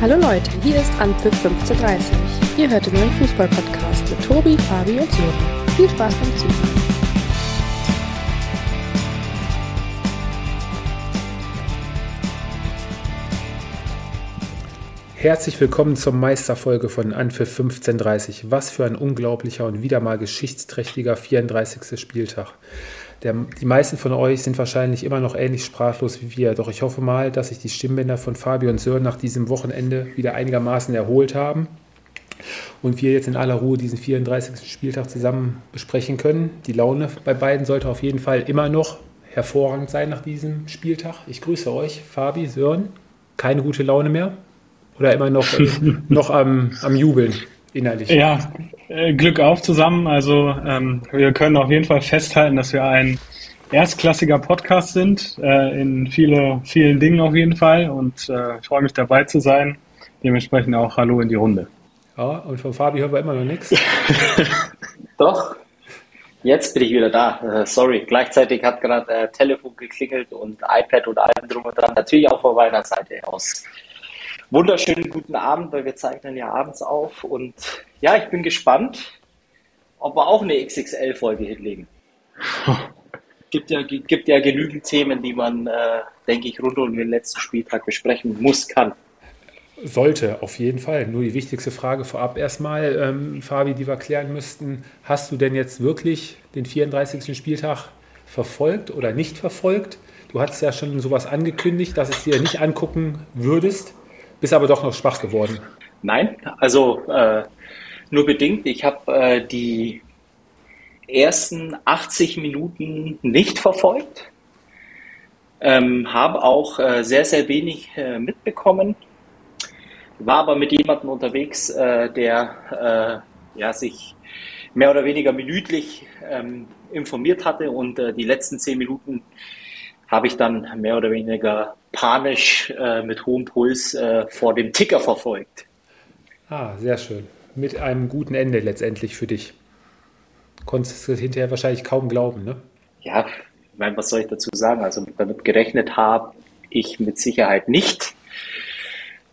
Hallo Leute, hier ist Anpfiff 1530. Ihr hört den neuen Fußball-Podcast mit Tobi, Fabi und Sören. Viel Spaß beim Zuhören. Herzlich willkommen zur Meisterfolge von Anpfiff 1530. Was für ein unglaublicher und wieder mal geschichtsträchtiger 34. Spieltag. Der, die meisten von euch sind wahrscheinlich immer noch ähnlich sprachlos wie wir, doch ich hoffe mal, dass sich die Stimmbänder von Fabio und Sören nach diesem Wochenende wieder einigermaßen erholt haben und wir jetzt in aller Ruhe diesen 34. Spieltag zusammen besprechen können. Die Laune bei beiden sollte auf jeden Fall immer noch hervorragend sein nach diesem Spieltag. Ich grüße euch, Fabi, Sören. Keine gute Laune mehr? Oder immer noch, noch am, am Jubeln innerlich? Ja, äh, Glück auf zusammen. Also ähm, wir können auf jeden Fall festhalten, dass wir ein erstklassiger Podcast sind, äh, in viele, vielen Dingen auf jeden Fall. Und äh, ich freue mich dabei zu sein. Dementsprechend auch Hallo in die Runde. Ja, und von Fabi hören wir immer noch nichts. Doch, jetzt bin ich wieder da. Äh, sorry, gleichzeitig hat gerade äh, Telefon geklingelt und iPad und allem drum und dran. Natürlich auch von meiner Seite aus wunderschönen guten Abend, weil wir zeichnen ja abends auf. Und ja, ich bin gespannt, ob wir auch eine XXL-Folge hinlegen. Gibt ja, gibt ja genügend Themen, die man, äh, denke ich, rund um den letzten Spieltag besprechen muss, kann. Sollte, auf jeden Fall. Nur die wichtigste Frage vorab erstmal, ähm, Fabi, die wir klären müssten. Hast du denn jetzt wirklich den 34. Spieltag verfolgt oder nicht verfolgt? Du hattest ja schon sowas angekündigt, dass es dir nicht angucken würdest. Bist aber doch noch schwach geworden. Nein, also äh, nur bedingt. Ich habe äh, die ersten 80 Minuten nicht verfolgt, ähm, habe auch äh, sehr, sehr wenig äh, mitbekommen, war aber mit jemandem unterwegs, äh, der äh, ja, sich mehr oder weniger minütlich ähm, informiert hatte und die letzten 10 Minuten habe ich dann mehr oder weniger panisch äh, mit hohem Puls äh, vor dem Ticker verfolgt. Ah, sehr schön. Mit einem guten Ende letztendlich für dich. Konntest du hinterher wahrscheinlich kaum glauben, ne? Ja, ich meine, was soll ich dazu sagen? Also damit gerechnet habe ich mit Sicherheit nicht.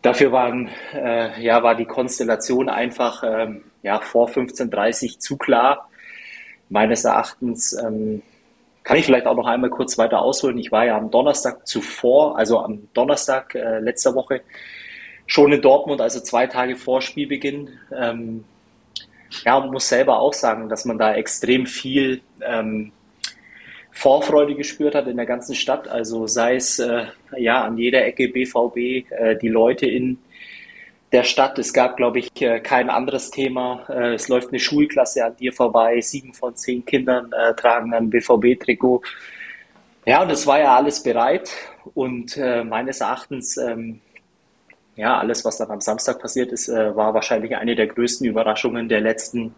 Dafür waren, äh, ja, war die Konstellation einfach ähm, ja, vor 15.30 zu klar. Meines Erachtens ähm, kann ich vielleicht auch noch einmal kurz weiter ausholen. Ich war ja am Donnerstag zuvor, also am Donnerstag äh, letzter Woche, schon in Dortmund, also zwei Tage vor Spielbeginn. Ähm, ja, und muss selber auch sagen, dass man da extrem viel ähm, Vorfreude gespürt hat in der ganzen Stadt. Also sei es äh, ja an jeder Ecke BVB, äh, die Leute in der Stadt. Es gab, glaube ich, äh, kein anderes Thema. Äh, es läuft eine Schulklasse an dir vorbei. Sieben von zehn Kindern äh, tragen ein BVB-Trikot. Ja, und es war ja alles bereit. Und meines Erachtens, ähm, ja, alles, was dann am Samstag passiert ist, war wahrscheinlich eine der größten Überraschungen der letzten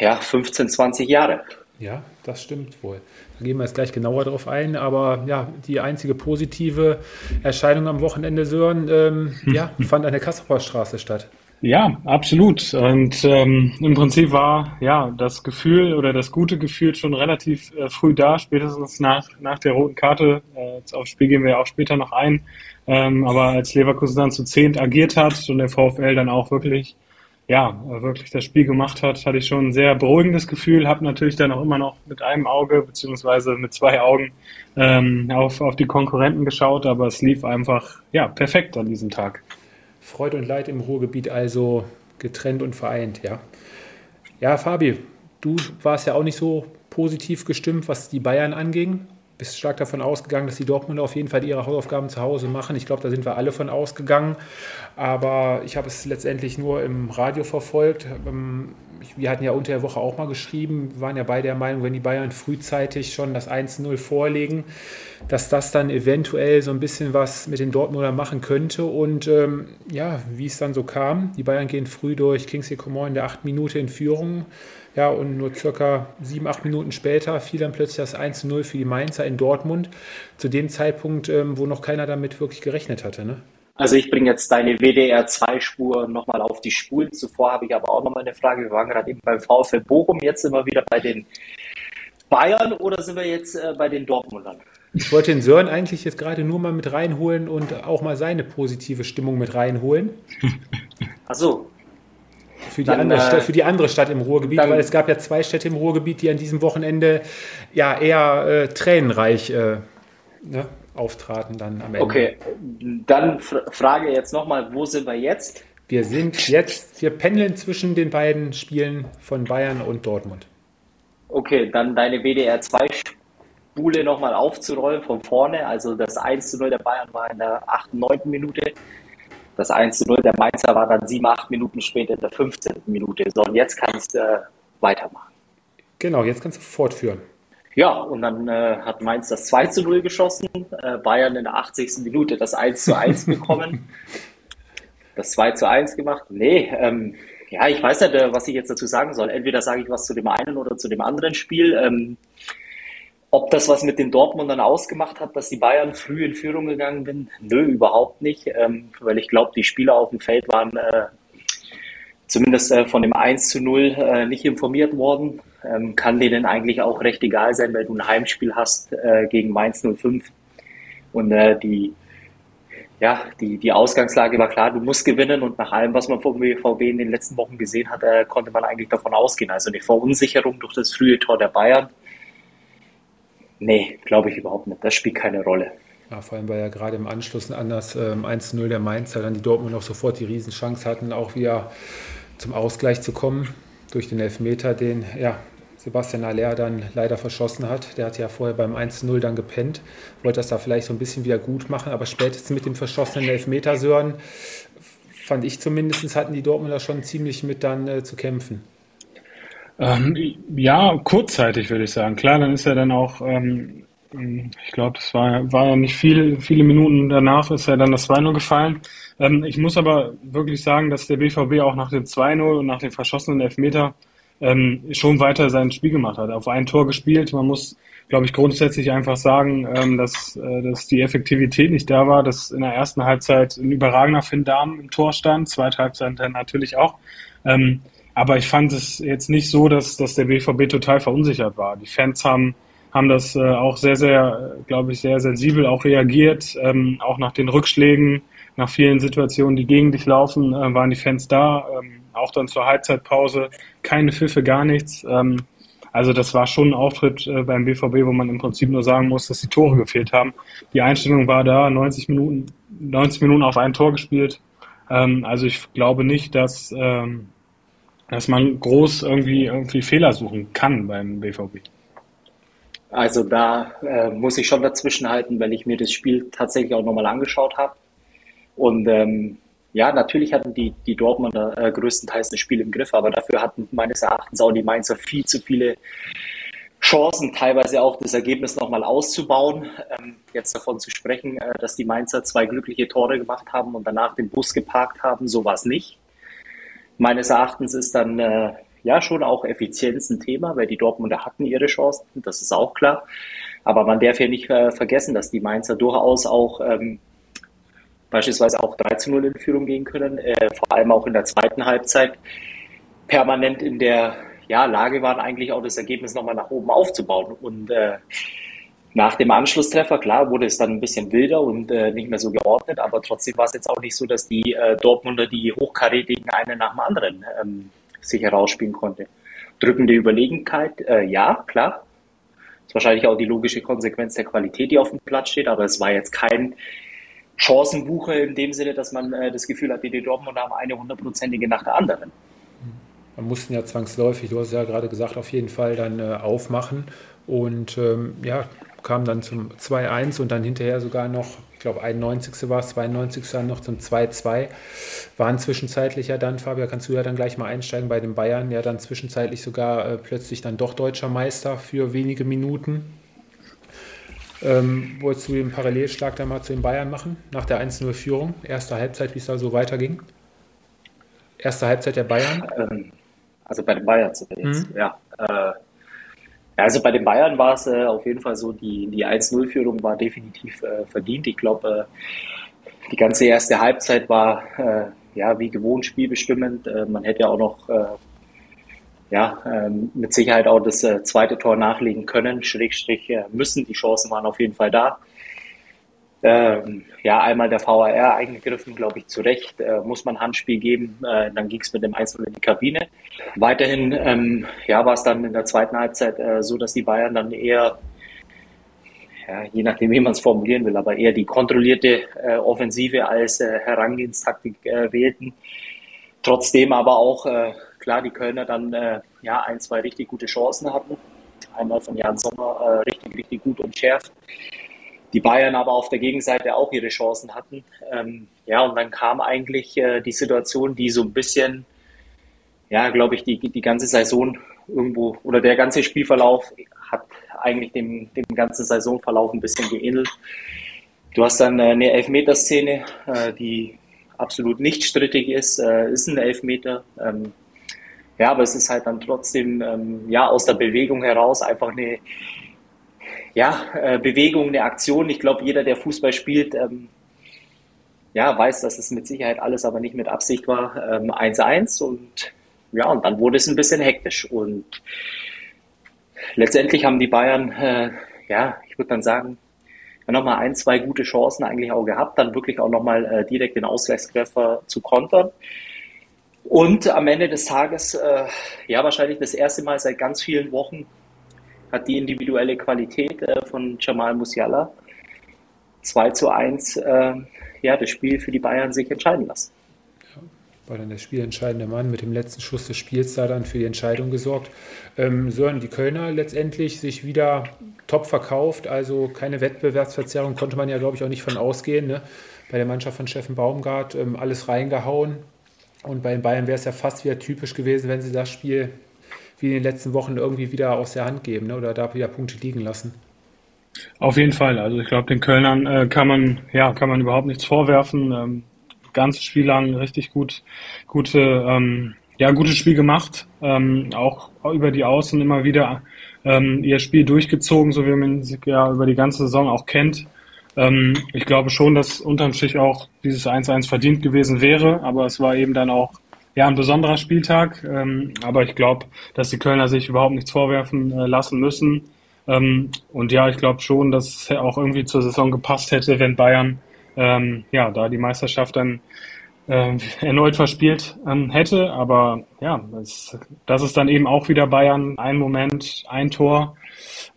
ja, 15, 20 Jahre. Ja, das stimmt wohl. Da gehen wir jetzt gleich genauer drauf ein. Aber ja, die einzige positive Erscheinung am Wochenende, Sören, ähm, ja, fand an der Kasseler Straße statt. Ja, absolut. Und ähm, im Prinzip war ja das Gefühl oder das gute Gefühl schon relativ äh, früh da, spätestens nach, nach der roten Karte. Äh, aufs Spiel gehen wir ja auch später noch ein. Ähm, aber als Leverkusen dann zu zehnt agiert hat und der VfL dann auch wirklich ja, wirklich das Spiel gemacht hat, hatte ich schon ein sehr beruhigendes Gefühl, habe natürlich dann auch immer noch mit einem Auge beziehungsweise mit zwei Augen ähm, auf, auf die Konkurrenten geschaut, aber es lief einfach ja, perfekt an diesem Tag. Freude und Leid im Ruhrgebiet also getrennt und vereint, ja. Ja, Fabi, du warst ja auch nicht so positiv gestimmt, was die Bayern anging bist stark davon ausgegangen, dass die Dortmunder auf jeden Fall ihre Hausaufgaben zu Hause machen. Ich glaube, da sind wir alle von ausgegangen. Aber ich habe es letztendlich nur im Radio verfolgt. Ähm, wir hatten ja unter der Woche auch mal geschrieben, waren ja beide der Meinung, wenn die Bayern frühzeitig schon das 1-0 vorlegen, dass das dann eventuell so ein bisschen was mit den Dortmundern machen könnte. Und ähm, ja, wie es dann so kam, die Bayern gehen früh durch Kingsley Coman in der 8 Minute in Führung ja, und nur circa sieben, acht Minuten später fiel dann plötzlich das 1 0 für die Mainzer in Dortmund. Zu dem Zeitpunkt, ähm, wo noch keiner damit wirklich gerechnet hatte. Ne? Also ich bringe jetzt deine WDR-2-Spur nochmal auf die Spulen. Zuvor habe ich aber auch nochmal eine Frage. Wir waren gerade eben beim VfL Bochum, jetzt sind wir wieder bei den Bayern oder sind wir jetzt äh, bei den Dortmundern? Ich wollte den Sören eigentlich jetzt gerade nur mal mit reinholen und auch mal seine positive Stimmung mit reinholen. Ach so. Für die, dann, andere, äh, für die andere Stadt im Ruhrgebiet, dann, weil es gab ja zwei Städte im Ruhrgebiet, die an diesem Wochenende ja eher äh, tränenreich äh, ne, auftraten dann am Ende. Okay, dann frage jetzt nochmal, wo sind wir jetzt? Wir sind jetzt, wir pendeln zwischen den beiden Spielen von Bayern und Dortmund. Okay, dann deine WDR 2 Spule nochmal aufzurollen von vorne. Also das 1 zu 0 der Bayern war in der 8., 9. Minute. Das 1 zu 0 der Mainzer war dann 7, 8 Minuten später in der 15. Minute. So, und jetzt kannst du äh, weitermachen. Genau, jetzt kannst du fortführen. Ja, und dann äh, hat Mainz das 2 zu 0 geschossen, äh, Bayern in der 80. Minute das 1 zu 1 bekommen, das 2 zu 1 gemacht. Nee, ähm, ja, ich weiß nicht, äh, was ich jetzt dazu sagen soll. Entweder sage ich was zu dem einen oder zu dem anderen Spiel. Ähm, ob das was mit den Dortmundern ausgemacht hat, dass die Bayern früh in Führung gegangen sind? Nö, überhaupt nicht, ähm, weil ich glaube, die Spieler auf dem Feld waren äh, zumindest äh, von dem 1 zu 0 äh, nicht informiert worden. Ähm, kann denen eigentlich auch recht egal sein, weil du ein Heimspiel hast äh, gegen Mainz 05 und äh, die ja, die, die Ausgangslage war klar, du musst gewinnen und nach allem, was man vom BVB in den letzten Wochen gesehen hat, äh, konnte man eigentlich davon ausgehen. Also eine Verunsicherung durch das frühe Tor der Bayern Nee, glaube ich überhaupt nicht. Das spielt keine Rolle. Ja, vor allem, weil ja gerade im Anschluss an das ähm, 1-0 der Mainzer dann die Dortmund noch sofort die Riesenchance hatten, auch wieder zum Ausgleich zu kommen durch den Elfmeter, den ja, Sebastian Aller dann leider verschossen hat. Der hat ja vorher beim 1-0 dann gepennt, wollte das da vielleicht so ein bisschen wieder gut machen, aber spätestens mit dem verschossenen Elfmeter Sören, fand ich zumindest, hatten die Dortmunder schon ziemlich mit dann äh, zu kämpfen. Ähm, ja, kurzzeitig würde ich sagen. Klar, dann ist er dann auch, ähm, ich glaube, das war, war ja nicht viel, viele Minuten danach ist er dann das 2-0 gefallen. Ähm, ich muss aber wirklich sagen, dass der BVB auch nach dem 2-0 und nach dem verschossenen Elfmeter ähm, schon weiter sein Spiel gemacht hat. Auf ein Tor gespielt. Man muss, glaube ich, grundsätzlich einfach sagen, ähm, dass, äh, dass die Effektivität nicht da war, dass in der ersten Halbzeit ein überragender Finn Darm im Tor stand, zweite Halbzeit dann natürlich auch. Aber ich fand es jetzt nicht so, dass, dass der BVB total verunsichert war. Die Fans haben, haben das äh, auch sehr, sehr, glaube ich, sehr sensibel auch reagiert. Ähm, auch nach den Rückschlägen, nach vielen Situationen, die gegen dich laufen, äh, waren die Fans da. Ähm, auch dann zur Halbzeitpause. Keine Pfiffe, gar nichts. Ähm, also das war schon ein Auftritt äh, beim BVB, wo man im Prinzip nur sagen muss, dass die Tore gefehlt haben. Die Einstellung war da, 90 Minuten, 90 Minuten auf ein Tor gespielt. Ähm, also ich glaube nicht, dass, ähm, dass man groß irgendwie, irgendwie Fehler suchen kann beim BVB. Also da äh, muss ich schon dazwischen halten, weil ich mir das Spiel tatsächlich auch nochmal angeschaut habe. Und ähm, ja, natürlich hatten die, die Dortmunder äh, größtenteils das Spiel im Griff, aber dafür hatten meines Erachtens auch die Mainzer viel zu viele Chancen, teilweise auch das Ergebnis nochmal auszubauen. Ähm, jetzt davon zu sprechen, äh, dass die Mainzer zwei glückliche Tore gemacht haben und danach den Bus geparkt haben, so war es nicht. Meines Erachtens ist dann äh, ja schon auch Effizienz ein Thema, weil die Dortmunder hatten ihre Chancen, das ist auch klar. Aber man darf ja nicht äh, vergessen, dass die Mainzer durchaus auch ähm, beispielsweise auch 3 zu 0 in Führung gehen können, äh, vor allem auch in der zweiten Halbzeit permanent in der ja, Lage waren, eigentlich auch das Ergebnis nochmal nach oben aufzubauen. Und äh, nach dem Anschlusstreffer, klar, wurde es dann ein bisschen wilder und äh, nicht mehr so geordnet, aber trotzdem war es jetzt auch nicht so, dass die äh, Dortmunder die hochkarätigen einen nach dem anderen ähm, sich herausspielen konnte. Drückende Überlegenheit, äh, ja, klar. Ist wahrscheinlich auch die logische Konsequenz der Qualität, die auf dem Platz steht, aber es war jetzt kein Chancenbuche in dem Sinne, dass man äh, das Gefühl hat, die Dortmunder haben eine hundertprozentige nach der anderen. Man mussten ja zwangsläufig, du hast ja gerade gesagt, auf jeden Fall dann äh, aufmachen und ähm, ja, kam dann zum 2-1 und dann hinterher sogar noch, ich glaube 91. war es, 92. dann noch zum 2-2. Waren zwischenzeitlich ja dann, Fabian, kannst du ja dann gleich mal einsteigen bei den Bayern, ja dann zwischenzeitlich sogar äh, plötzlich dann doch deutscher Meister für wenige Minuten. Ähm, wolltest du den Parallelschlag dann mal zu den Bayern machen, nach der 1-0-Führung? Erste Halbzeit, wie es da so weiterging? Erste Halbzeit der Bayern? Ähm, also bei den Bayern jetzt, mhm. ja. Äh, ja, also bei den Bayern war es äh, auf jeden Fall so, die, die 1-0-Führung war definitiv äh, verdient. Ich glaube, äh, die ganze erste Halbzeit war äh, ja wie gewohnt spielbestimmend. Äh, man hätte ja auch noch äh, ja, ähm, mit Sicherheit auch das zweite Tor nachlegen können, Schrägstrich müssen. Die Chancen waren auf jeden Fall da. Ähm, ja, einmal der VAR eingegriffen, glaube ich, zu Recht. Äh, muss man Handspiel geben, äh, dann ging es mit dem Einzel in die Kabine. Weiterhin ähm, ja, war es dann in der zweiten Halbzeit äh, so, dass die Bayern dann eher, ja, je nachdem, wie man es formulieren will, aber eher die kontrollierte äh, Offensive als äh, Herangehenstaktik äh, wählten. Trotzdem aber auch, klar, die Kölner dann ja, ein, zwei richtig gute Chancen hatten. Einmal von Jan Sommer richtig, richtig gut und schärft die Bayern aber auf der Gegenseite auch ihre Chancen hatten. Ähm, ja, und dann kam eigentlich äh, die Situation, die so ein bisschen, ja, glaube ich, die, die ganze Saison irgendwo oder der ganze Spielverlauf hat eigentlich dem, dem ganzen Saisonverlauf ein bisschen geähnelt. Du hast dann äh, eine Elfmeterszene, äh, die absolut nicht strittig ist, äh, ist ein Elfmeter. Ähm, ja, aber es ist halt dann trotzdem ähm, ja aus der Bewegung heraus einfach eine ja, äh, Bewegung, eine Aktion. Ich glaube, jeder, der Fußball spielt, ähm, ja, weiß, dass es mit Sicherheit alles aber nicht mit Absicht war. 1-1 ähm, und ja, und dann wurde es ein bisschen hektisch. Und letztendlich haben die Bayern, äh, ja, ich würde dann sagen, nochmal ein, zwei gute Chancen eigentlich auch gehabt, dann wirklich auch nochmal äh, direkt den Ausgleichstreffer zu kontern. Und am Ende des Tages, äh, ja, wahrscheinlich das erste Mal seit ganz vielen Wochen hat die individuelle Qualität äh, von Jamal Musiala 2 zu 1 äh, ja, das Spiel für die Bayern sich entscheiden lassen. Ja, war dann der spielentscheidende Mann mit dem letzten Schuss des Spiels da dann für die Entscheidung gesorgt. Ähm, Sören, die Kölner letztendlich sich wieder top verkauft, also keine Wettbewerbsverzerrung konnte man ja, glaube ich, auch nicht von ausgehen. Ne? Bei der Mannschaft von Steffen Baumgart ähm, alles reingehauen. Und bei den Bayern wäre es ja fast wieder typisch gewesen, wenn sie das Spiel wie in den letzten Wochen irgendwie wieder aus der Hand geben ne? oder da wieder Punkte liegen lassen. Auf jeden Fall. Also ich glaube, den Kölnern äh, kann man ja kann man überhaupt nichts vorwerfen. Ähm, ganzes Spiel lang richtig gut, gute ähm, ja gutes Spiel gemacht. Ähm, auch über die Außen immer wieder ähm, ihr Spiel durchgezogen, so wie man sie ja über die ganze Saison auch kennt. Ähm, ich glaube schon, dass unterm Strich auch dieses 1-1 verdient gewesen wäre, aber es war eben dann auch ja, ein besonderer Spieltag, ähm, aber ich glaube, dass die Kölner sich überhaupt nichts vorwerfen äh, lassen müssen. Ähm, und ja, ich glaube schon, dass es auch irgendwie zur Saison gepasst hätte, wenn Bayern ähm, ja da die Meisterschaft dann äh, erneut verspielt ähm, hätte. Aber ja, das, das ist dann eben auch wieder Bayern. Ein Moment, ein Tor.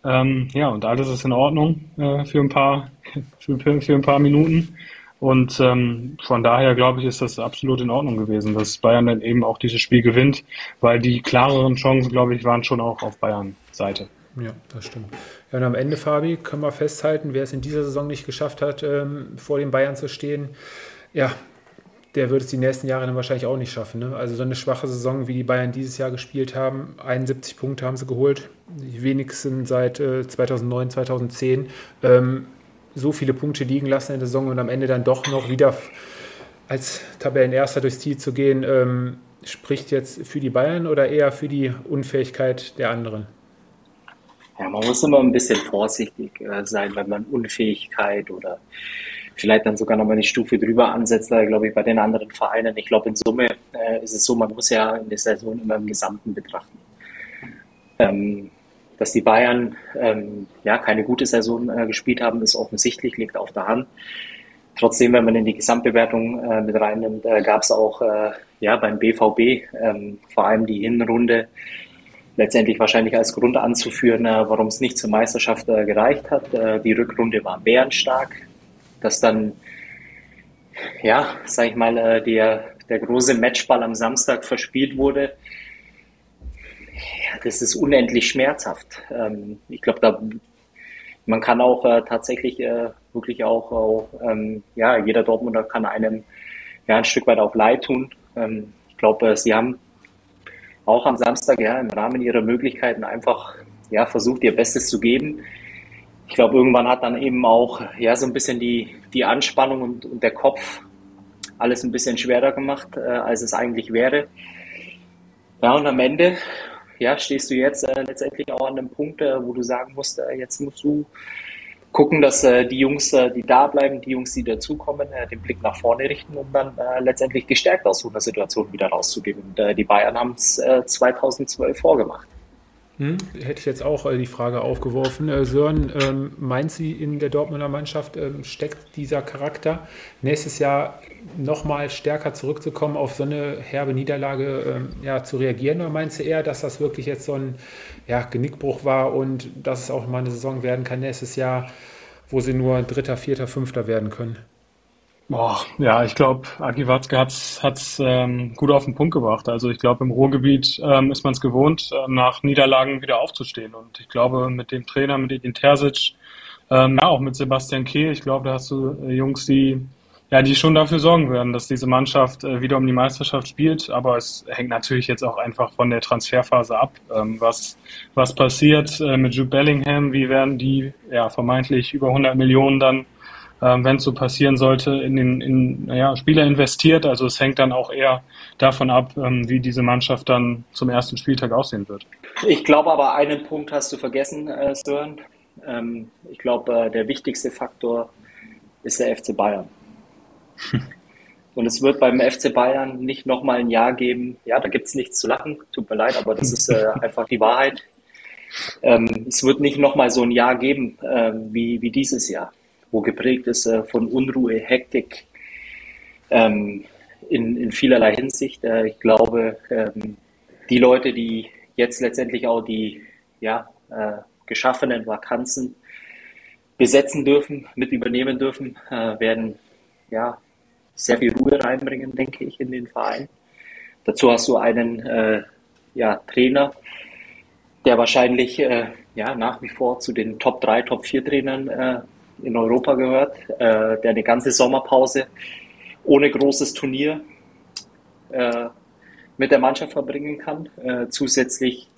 Ähm, ja, und alles ist in Ordnung äh, für ein paar für, für ein paar Minuten. Und ähm, von daher glaube ich, ist das absolut in Ordnung gewesen, dass Bayern dann eben auch dieses Spiel gewinnt, weil die klareren Chancen, glaube ich, waren schon auch auf Bayern Seite. Ja, das stimmt. Ja, und am Ende, Fabi, können wir festhalten, wer es in dieser Saison nicht geschafft hat, ähm, vor den Bayern zu stehen, ja, der wird es die nächsten Jahre dann wahrscheinlich auch nicht schaffen. Ne? Also so eine schwache Saison, wie die Bayern dieses Jahr gespielt haben, 71 Punkte haben sie geholt, die wenigsten seit äh, 2009, 2010. Ähm, so viele Punkte liegen lassen in der Saison und am Ende dann doch noch wieder als Tabellenerster durchs Ziel zu gehen, ähm, spricht jetzt für die Bayern oder eher für die Unfähigkeit der anderen? Ja, man muss immer ein bisschen vorsichtig äh, sein, wenn man Unfähigkeit oder vielleicht dann sogar nochmal eine Stufe drüber ansetzt, glaube ich, bei den anderen Vereinen. Ich glaube, in Summe äh, ist es so, man muss ja in der Saison immer im Gesamten betrachten. Ähm, dass die Bayern ähm, ja keine gute Saison äh, gespielt haben, ist offensichtlich, liegt auf der Hand. Trotzdem, wenn man in die Gesamtbewertung äh, mit reinnimmt, äh, gab es auch äh, ja beim BVB ähm, vor allem die Hinrunde letztendlich wahrscheinlich als Grund anzuführen, äh, warum es nicht zur Meisterschaft äh, gereicht hat. Äh, die Rückrunde war bärenstark, dass dann ja, sag ich mal, der der große Matchball am Samstag verspielt wurde das ist unendlich schmerzhaft. Ähm, ich glaube, da man kann auch äh, tatsächlich äh, wirklich auch, auch ähm, ja, jeder Dortmunder kann einem ja ein Stück weit auch leid tun. Ähm, ich glaube, äh, sie haben auch am Samstag ja im Rahmen ihrer Möglichkeiten einfach ja versucht, ihr Bestes zu geben. Ich glaube, irgendwann hat dann eben auch ja so ein bisschen die, die Anspannung und, und der Kopf alles ein bisschen schwerer gemacht, äh, als es eigentlich wäre. Ja, und am Ende ja, stehst du jetzt äh, letztendlich auch an einem Punkt, äh, wo du sagen musst, äh, jetzt musst du gucken, dass äh, die Jungs, äh, die da bleiben, die Jungs, die dazukommen, äh, den Blick nach vorne richten, um dann letztendlich gestärkt aus so einer Situation wieder rauszugehen. Und die Bayern haben es 2012 vorgemacht. Hm, hätte ich jetzt auch äh, die Frage aufgeworfen. Äh, Sören, ähm, meint sie in der Dortmunder Mannschaft ähm, steckt dieser Charakter, nächstes Jahr nochmal stärker zurückzukommen, auf so eine herbe Niederlage ähm, ja, zu reagieren? Oder meinst du eher, dass das wirklich jetzt so ein ja, Genickbruch war und dass es auch mal eine Saison werden kann nächstes Jahr, wo sie nur Dritter, Vierter, Fünfter werden können? Boah, ja, ich glaube, Aki Watzke hat es ähm, gut auf den Punkt gebracht. Also ich glaube, im Ruhrgebiet ähm, ist man es gewohnt, äh, nach Niederlagen wieder aufzustehen. Und ich glaube, mit dem Trainer, mit Edin Terzic, ähm, ja, auch mit Sebastian Kehl, ich glaube, da hast du äh, Jungs, die ja, die schon dafür sorgen werden, dass diese Mannschaft äh, wieder um die Meisterschaft spielt. Aber es hängt natürlich jetzt auch einfach von der Transferphase ab, ähm, was, was passiert äh, mit Jude Bellingham, wie werden die ja, vermeintlich über 100 Millionen dann ähm, wenn es so passieren sollte, in den in, naja, Spieler investiert. Also es hängt dann auch eher davon ab, ähm, wie diese Mannschaft dann zum ersten Spieltag aussehen wird. Ich glaube aber, einen Punkt hast du vergessen, äh, Sören. Ähm, ich glaube, äh, der wichtigste Faktor ist der FC Bayern. Und es wird beim FC Bayern nicht nochmal ein Jahr geben. Ja, da gibt es nichts zu lachen. Tut mir leid, aber das ist äh, einfach die Wahrheit. Ähm, es wird nicht nochmal so ein Jahr geben äh, wie, wie dieses Jahr wo geprägt ist äh, von Unruhe, Hektik ähm, in, in vielerlei Hinsicht. Äh, ich glaube, ähm, die Leute, die jetzt letztendlich auch die ja, äh, geschaffenen Vakanzen besetzen dürfen, mit übernehmen dürfen, äh, werden ja sehr viel Ruhe reinbringen, denke ich, in den Verein. Dazu hast du einen äh, ja, Trainer, der wahrscheinlich ja, nach wie vor zu den Top 3, Top 4 Trainern äh, in Europa gehört, äh, der eine ganze Sommerpause ohne großes Turnier äh, mit der Mannschaft verbringen kann. Äh, zusätzlich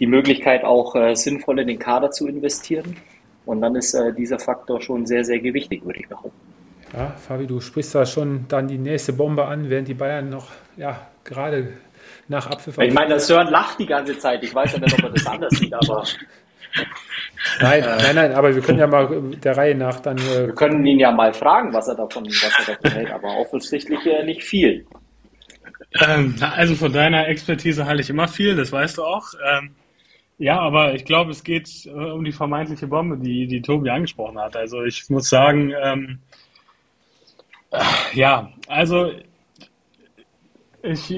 die Möglichkeit auch äh, sinnvoll in den Kader zu investieren. Und dann ist äh, dieser Faktor schon sehr, sehr gewichtig, würde ich behaupten. Ja, Fabi, du sprichst da schon dann die nächste Bombe an, während die Bayern noch ja, gerade nach Abpfiff. Ich meine, der Sören lacht die ganze Zeit. Ich weiß ja nicht, ob er das anders sieht, aber Nein, äh, nein, nein, aber wir können ja mal der Reihe nach dann. Äh, wir können ihn ja mal fragen, was er davon, was er davon hält, aber offensichtlich äh, nicht viel. Ähm, also von deiner Expertise halte ich immer viel, das weißt du auch. Ähm, ja, aber ich glaube, es geht äh, um die vermeintliche Bombe, die, die Tobi angesprochen hat. Also ich muss sagen, ähm, äh, ja, also ich,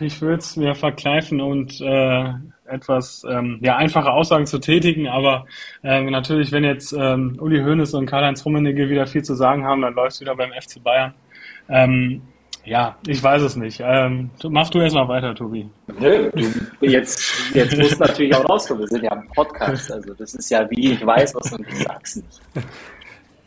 ich würde es mir verkneifen und äh, etwas ähm, ja, einfache Aussagen zu tätigen, aber ähm, natürlich, wenn jetzt ähm, Uli Hoeneß und Karl-Heinz Rummenigge wieder viel zu sagen haben, dann läuft es wieder beim FC Bayern. Ähm, ja, ich weiß es nicht. Ähm, mach du erst mal weiter, Tobi. Nö, du, jetzt, jetzt musst du natürlich auch rauskommen. Wir sind ja im Podcast. Also das ist ja wie ich weiß, was du sagst nicht.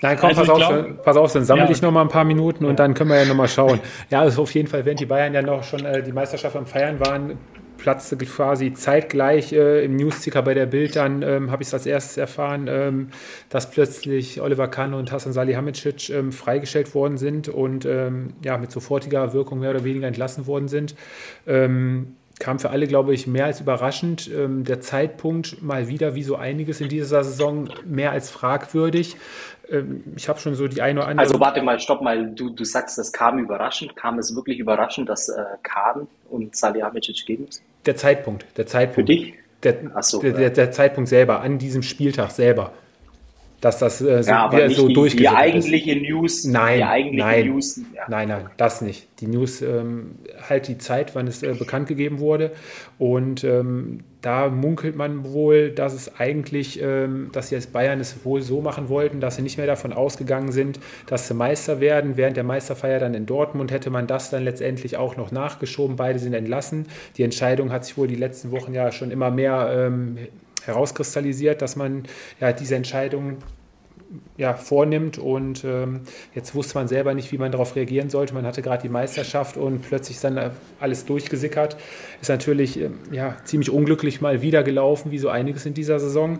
Nein, komm, also pass, auf, glaub, pass auf, dann sammle ja. ich noch mal ein paar Minuten und ja. dann können wir ja noch mal schauen. Ja, also auf jeden Fall, während die Bayern ja noch schon äh, die Meisterschaft am Feiern waren, platzte quasi zeitgleich äh, im Newsticker bei der Bild dann, ähm, habe ich es als erstes erfahren, ähm, dass plötzlich Oliver Kahn und Hasan Salihamidzic ähm, freigestellt worden sind und ähm, ja, mit sofortiger Wirkung mehr oder weniger entlassen worden sind. Ähm, kam für alle, glaube ich, mehr als überraschend. Ähm, der Zeitpunkt mal wieder, wie so einiges in dieser Saison, mehr als fragwürdig. ich habe schon so die eine oder andere. Also warte mal, stopp mal. Du, du sagst, das kam überraschend. Kam es wirklich überraschend, dass äh, Kahn und Salihamidzic gegen der Zeitpunkt, der Zeitpunkt. Für dich? Der, so, der, der, der, Zeitpunkt selber, an diesem Spieltag selber. Dass das äh, so, ja, aber nicht so die, die eigentliche ist. News. Nein, eigentliche nein, News, ja. nein, nein, das nicht. Die News ähm, halt die Zeit, wann es äh, bekannt gegeben wurde. Und ähm, da munkelt man wohl, dass es eigentlich, ähm, dass sie als Bayern es wohl so machen wollten, dass sie nicht mehr davon ausgegangen sind, dass sie Meister werden. Während der Meisterfeier dann in Dortmund hätte man das dann letztendlich auch noch nachgeschoben. Beide sind entlassen. Die Entscheidung hat sich wohl die letzten Wochen ja schon immer mehr ähm, herauskristallisiert, dass man ja diese Entscheidung ja, vornimmt. Und ähm, jetzt wusste man selber nicht, wie man darauf reagieren sollte. Man hatte gerade die Meisterschaft und plötzlich ist dann alles durchgesickert. Ist natürlich ähm, ja, ziemlich unglücklich mal wieder gelaufen, wie so einiges in dieser Saison.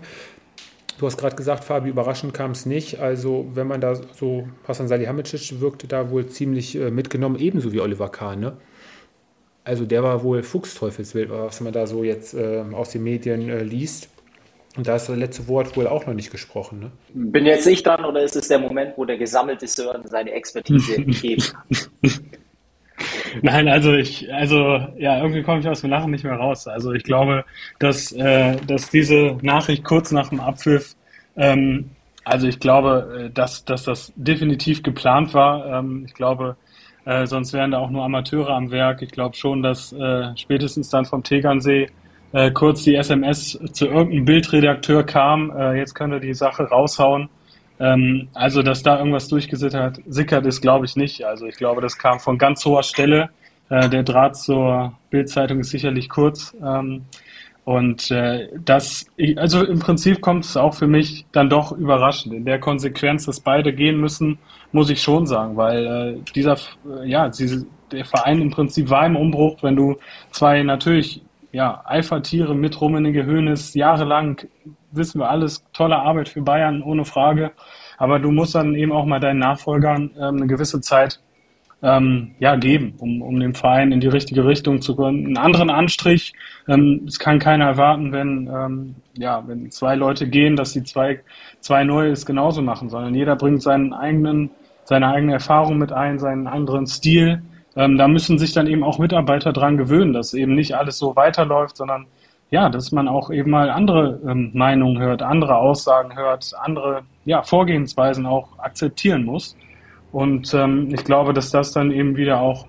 Du hast gerade gesagt, Fabi, überraschend kam es nicht. Also, wenn man da so, Hasan Salihamidzic wirkte da wohl ziemlich äh, mitgenommen, ebenso wie Oliver Kahn. Ne? Also, der war wohl Fuchsteufelswild, was man da so jetzt äh, aus den Medien äh, liest. Und da ist das letzte Wort wohl auch noch nicht gesprochen. Ne? Bin jetzt ich dran oder ist es der Moment, wo der gesammelte Sören seine Expertise gibt? Nein, also ich, also ja, irgendwie komme ich aus dem Lachen nicht mehr raus. Also ich glaube, dass, äh, dass diese Nachricht kurz nach dem Abpfiff, ähm, also ich glaube, äh, dass, dass das definitiv geplant war. Ähm, ich glaube, äh, sonst wären da auch nur Amateure am Werk. Ich glaube schon, dass äh, spätestens dann vom Tegernsee äh, kurz die SMS zu irgendeinem Bildredakteur kam, äh, jetzt könnt ihr die Sache raushauen. Ähm, also, dass da irgendwas durchgesickert sickert ist, glaube ich nicht. Also ich glaube, das kam von ganz hoher Stelle. Äh, der Draht zur Bildzeitung ist sicherlich kurz. Ähm, und äh, das, also im Prinzip kommt es auch für mich dann doch überraschend. In der Konsequenz, dass beide gehen müssen, muss ich schon sagen, weil äh, dieser, äh, ja, diese, der Verein im Prinzip war im Umbruch, wenn du zwei natürlich ja, Eifertiere mit Rummenigge Höhnes jahrelang, wissen wir alles, tolle Arbeit für Bayern, ohne Frage. Aber du musst dann eben auch mal deinen Nachfolgern ähm, eine gewisse Zeit ähm, ja, geben, um, um den Verein in die richtige Richtung zu kommen. Einen anderen Anstrich, ähm, es kann keiner erwarten, wenn, ähm, ja, wenn zwei Leute gehen, dass die zwei, zwei neue es genauso machen, sondern jeder bringt seinen eigenen, seine eigene Erfahrung mit ein, seinen anderen Stil. Ähm, da müssen sich dann eben auch Mitarbeiter dran gewöhnen, dass eben nicht alles so weiterläuft, sondern ja, dass man auch eben mal andere ähm, Meinungen hört, andere Aussagen hört, andere ja, Vorgehensweisen auch akzeptieren muss. Und ähm, ich glaube, dass das dann eben wieder auch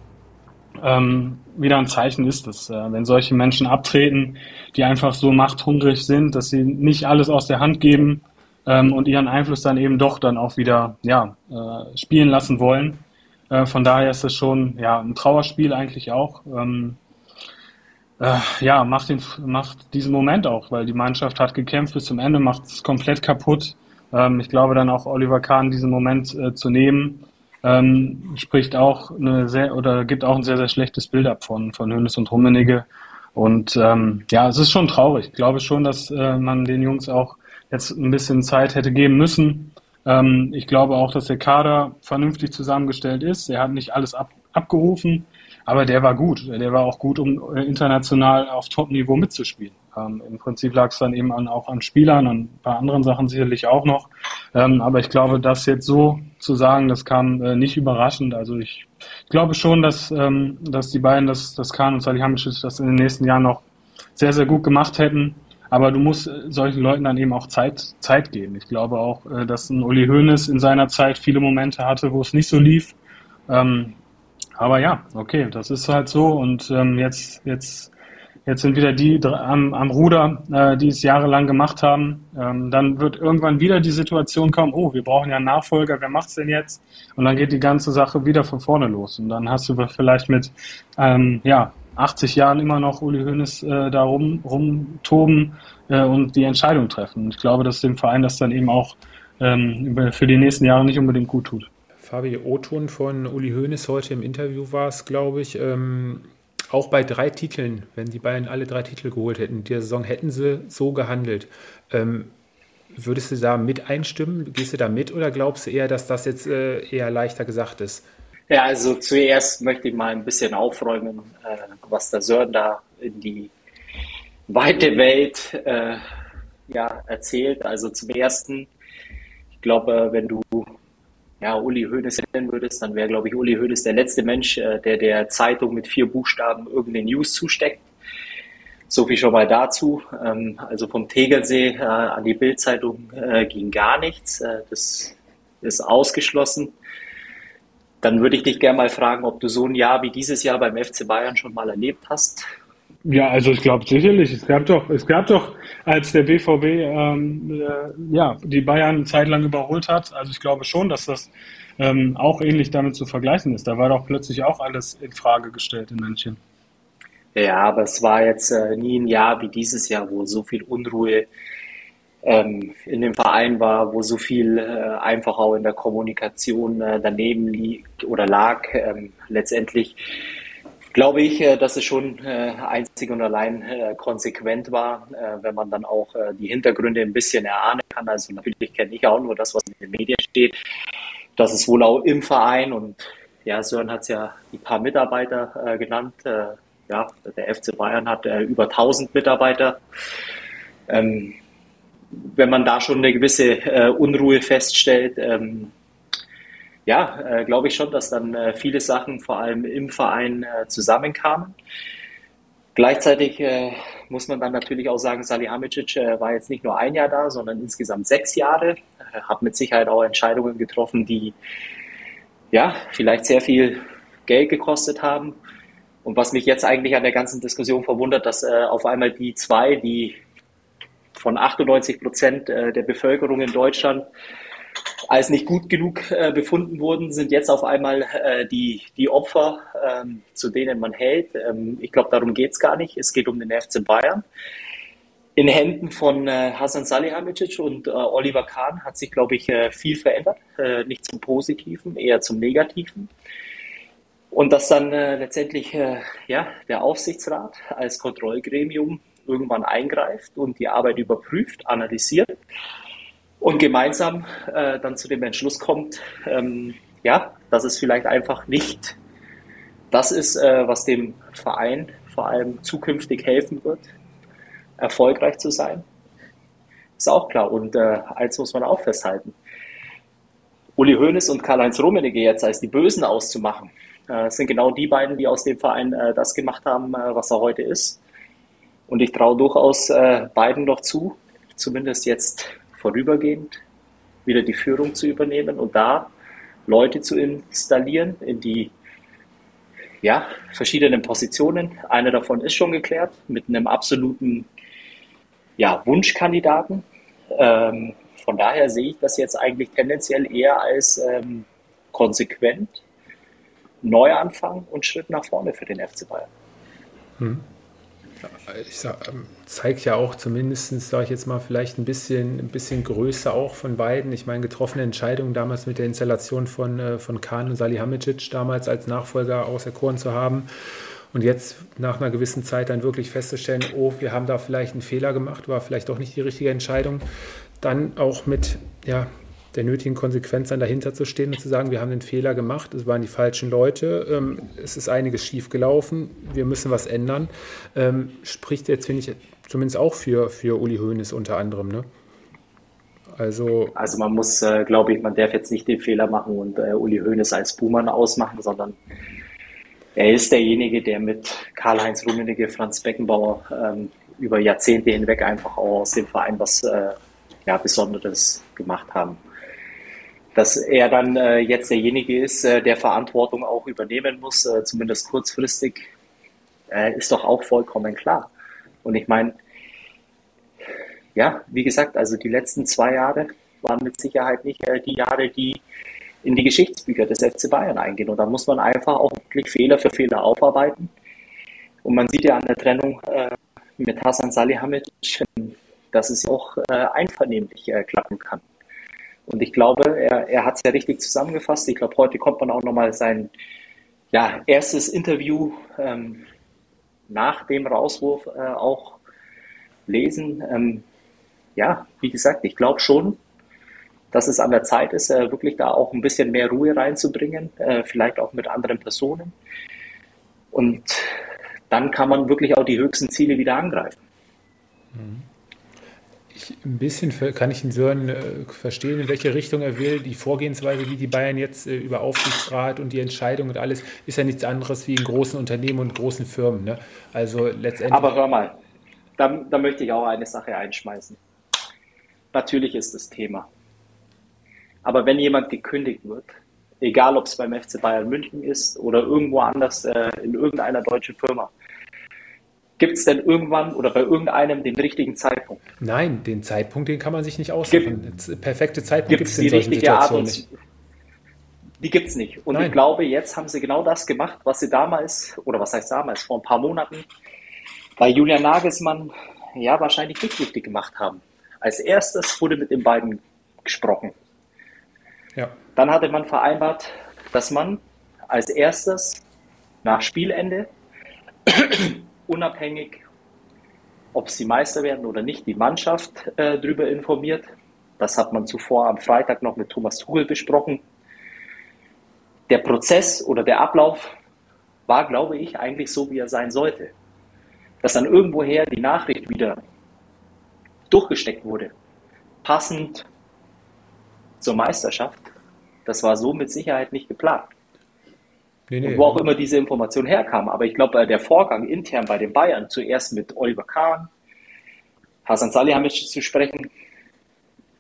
ähm, wieder ein Zeichen ist, dass äh, wenn solche Menschen abtreten, die einfach so machthungrig sind, dass sie nicht alles aus der Hand geben ähm, und ihren Einfluss dann eben doch dann auch wieder ja, äh, spielen lassen wollen, äh, von daher ist es schon ja, ein Trauerspiel eigentlich auch. Ähm, äh, ja, macht, den, macht diesen Moment auch, weil die Mannschaft hat gekämpft bis zum Ende, macht es komplett kaputt. Ähm, ich glaube dann auch Oliver Kahn diesen Moment äh, zu nehmen, ähm, spricht auch eine sehr oder gibt auch ein sehr, sehr schlechtes Bild ab von, von Hönes und Rummenigge. Und ähm, ja, es ist schon traurig. Ich glaube schon, dass äh, man den Jungs auch jetzt ein bisschen Zeit hätte geben müssen, ähm, ich glaube auch, dass der Kader vernünftig zusammengestellt ist. Er hat nicht alles ab, abgerufen, aber der war gut. Der war auch gut, um äh, international auf Top-Niveau mitzuspielen. Ähm, Im Prinzip lag es dann eben an, auch an Spielern und bei anderen Sachen sicherlich auch noch. Ähm, aber ich glaube, das jetzt so zu sagen, das kam äh, nicht überraschend. Also ich, ich glaube schon, dass, ähm, dass die beiden, das, das Kahn und Salihamidzic, das in den nächsten Jahren noch sehr, sehr gut gemacht hätten. Aber du musst äh, solchen Leuten dann eben auch Zeit, Zeit geben. Ich glaube auch, äh, dass ein Uli Hoeneß in seiner Zeit viele Momente hatte, wo es nicht so lief. Ähm, aber ja, okay, das ist halt so. Und ähm, jetzt, jetzt, jetzt sind wieder die am, am Ruder, äh, die es jahrelang gemacht haben. Ähm, dann wird irgendwann wieder die Situation kommen, oh, wir brauchen ja einen Nachfolger, wer macht's denn jetzt? Und dann geht die ganze Sache wieder von vorne los. Und dann hast du vielleicht mit ähm, ja, 80 Jahren immer noch Uli Hoeneß äh, da rum, rumtoben äh, und die Entscheidung treffen. Und ich glaube, dass dem Verein das dann eben auch ähm, für die nächsten Jahre nicht unbedingt gut tut. Fabi Oton von Uli Hoeneß heute im Interview war es, glaube ich, ähm, auch bei drei Titeln, wenn die Bayern alle drei Titel geholt hätten, die Saison hätten sie so gehandelt. Ähm, würdest du da mit einstimmen? Gehst du da mit oder glaubst du eher, dass das jetzt äh, eher leichter gesagt ist? Ja, also zuerst möchte ich mal ein bisschen aufräumen, äh, was der Sören da in die weite Welt äh, ja, erzählt. Also zum Ersten, ich glaube, wenn du ja, Uli Hoeneß nennen würdest, dann wäre, glaube ich, Uli Hoeneß der letzte Mensch, äh, der der Zeitung mit vier Buchstaben irgendeine News zusteckt. So viel schon mal dazu. Ähm, also vom Tegernsee äh, an die Bildzeitung äh, ging gar nichts. Äh, das ist ausgeschlossen. Dann würde ich dich gerne mal fragen, ob du so ein Jahr wie dieses Jahr beim FC Bayern schon mal erlebt hast. Ja, also ich glaube sicherlich. Es gab doch, es gab doch, als der BVB ähm, äh, ja die Bayern zeitlang überholt hat. Also ich glaube schon, dass das ähm, auch ähnlich damit zu vergleichen ist. Da war doch plötzlich auch alles in Frage gestellt in München. Ja, aber es war jetzt äh, nie ein Jahr wie dieses Jahr, wo so viel Unruhe ähm, in dem Verein war, wo so viel äh, einfach auch in der Kommunikation äh, daneben liegt oder lag. Ähm, letztendlich glaube ich, äh, dass es schon äh, einzig und allein äh, konsequent war, äh, wenn man dann auch äh, die Hintergründe ein bisschen erahnen kann. Also natürlich kenne ich auch nur das, was in den Medien steht. Das ist wohl auch im Verein und ja, Sören hat es ja die paar Mitarbeiter äh, genannt. ja, der FC Bayern hat über 1000 Mitarbeiter. Ähm, wenn man da schon eine gewisse äh, Unruhe feststellt, ähm, ja, äh, glaube ich schon, dass dann äh, viele Sachen vor allem im Verein äh, zusammenkamen. Gleichzeitig äh, muss man dann natürlich auch sagen, Salihamidzic äh, war jetzt nicht nur ein Jahr da, sondern insgesamt sechs Jahre. Hat mit Sicherheit auch Entscheidungen getroffen, die ja vielleicht sehr viel Geld gekostet haben. Und was mich jetzt eigentlich an der ganzen Diskussion verwundert, dass auf einmal die zwei, die von 98 Prozent äh, der Bevölkerung in Deutschland als nicht gut genug äh, befunden wurden, sind jetzt auf einmal äh, die, die Opfer, ähm, zu denen man hält. Ähm, ich glaube, darum geht es gar nicht. Es geht um den FC Bayern. In Händen von äh, Hasan Salihamidzic und äh, Oliver Kahn hat sich, glaube ich, äh, viel verändert. Nicht zum Positiven, eher zum Negativen. Und dass dann letztendlich ja, der Aufsichtsrat als Kontrollgremium irgendwann eingreift und die Arbeit überprüft, analysiert und gemeinsam äh, dann zu dem Entschluss kommt, ähm, ja, dass es vielleicht einfach nicht das ist, äh, was dem Verein vor allem zukünftig helfen wird, erfolgreich zu sein. Ist auch klar. Und äh, eins muss man auch festhalten. Uli Hoeneß und Karl-Heinz Rummenigge jetzt als die Bösen auszumachen, äh, sind genau die beiden, die aus dem Verein äh, das gemacht haben, äh, was er heute ist. Und ich traue durchaus äh, beiden noch zu, zumindest jetzt vorübergehend wieder die Führung zu übernehmen und da Leute zu installieren in die ja, verschiedenen Positionen. Eine davon ist schon geklärt mit einem absoluten ja, Wunschkandidaten. Ähm, von daher sehe ich das jetzt eigentlich tendenziell eher als ähm, konsequent Neuanfang und Schritt nach vorne für den FC Bayern. Hm ich sag, ähm, zeigt ja auch zumindest, sage ich jetzt mal, vielleicht ein bisschen, ein bisschen Größe auch von beiden. Ich meine, getroffene Entscheidungen damals mit der Installation von, äh, von Kahn und Salihamidzic damals als Nachfolger auserkoren zu haben. Und jetzt nach einer gewissen Zeit dann wirklich festzustellen, oh, wir haben da vielleicht einen Fehler gemacht, war vielleicht doch nicht die richtige Entscheidung. Dann auch mit, ja, der nötigen Konsequenz dann dahinter zu stehen und zu sagen, wir haben den Fehler gemacht, es waren die falschen Leute, ähm, es ist einiges schief gelaufen, wir müssen was ändern, ähm, spricht jetzt, finde ich, zumindest auch für, für Uli Hoeneß unter anderem. Ne? Also, also man muss, äh, glaube ich, man darf jetzt nicht den Fehler machen und äh, Uli Hoeneß als Buhmann ausmachen, sondern er ist derjenige, der mit Karl-Heinz Rummenigge, Franz Beckenbauer ähm, über Jahrzehnte hinweg einfach auch aus dem Verein was äh, ja, Besonderes gemacht haben dass er dann äh, jetzt derjenige ist, äh, der Verantwortung auch übernehmen muss, äh, zumindest kurzfristig, äh, ist doch auch vollkommen klar. Und ich meine, ja, wie gesagt, also die letzten zwei Jahre waren mit Sicherheit nicht äh, die Jahre, die in die Geschichtsbücher des FC Bayern eingehen. Und da muss man einfach auch wirklich Fehler für Fehler aufarbeiten. Und man sieht ja an der Trennung äh, mit Hasan Salihamidzic, dass es auch einvernehmlich klappen kann. Und ich glaube, er, er hat es ja richtig zusammengefasst. Ich glaube, heute kommt man auch nochmal sein ja, erstes Interview ähm, nach dem Rauswurf äh, auch lesen. Ähm, ja, wie gesagt, ich glaube schon, dass es an der Zeit ist, äh, wirklich da auch ein bisschen mehr Ruhe reinzubringen, äh, vielleicht auch mit anderen Personen. Und dann kann man wirklich auch die höchsten Ziele wieder angreifen. Mhm. Ich, ein bisschen kann ich Sören äh, verstehen, in welche Richtung er will. Die Vorgehensweise, wie die Bayern jetzt äh, über Aufsichtsrat und die Entscheidung und alles, ist ja nichts anderes wie in großen Unternehmen und großen Firmen. Ne? Also letztendlich. Aber hör mal, da, da möchte ich auch eine Sache einschmeißen. Natürlich ist das Thema. Aber wenn jemand gekündigt wird, egal ob es beim FC Bayern München ist oder irgendwo anders äh, in irgendeiner deutschen Firma, Gibt es denn irgendwann oder bei irgendeinem den richtigen Zeitpunkt? Nein, den Zeitpunkt, den kann man sich nicht aussuchen. Gibt, perfekte Zeitpunkt gibt es in solchen Situationen nicht. Die gibt es nicht. Und Nein. ich glaube, jetzt haben sie genau das gemacht, was sie damals, oder was heißt damals, vor ein paar Monaten bei Julian Nagelsmann ja wahrscheinlich nicht richtig gemacht haben. Als erstes wurde mit den beiden gesprochen. Ja. Dann hatte man vereinbart, dass man als erstes nach Spielende unabhängig, ob sie Meister werden oder nicht, die Mannschaft äh, darüber informiert. Das hat man zuvor am Freitag noch mit Thomas Tuchel besprochen. Der Prozess oder der Ablauf war, glaube ich, eigentlich so, wie er sein sollte. Dass dann irgendwoher die Nachricht wieder durchgesteckt wurde, passend zur Meisterschaft, das war so mit Sicherheit nicht geplant. Nee, nee. Wo auch immer diese Information herkam. Aber ich glaube, äh, der Vorgang intern bei den Bayern, zuerst mit Oliver Kahn, Hasan Salihamidzic zu sprechen,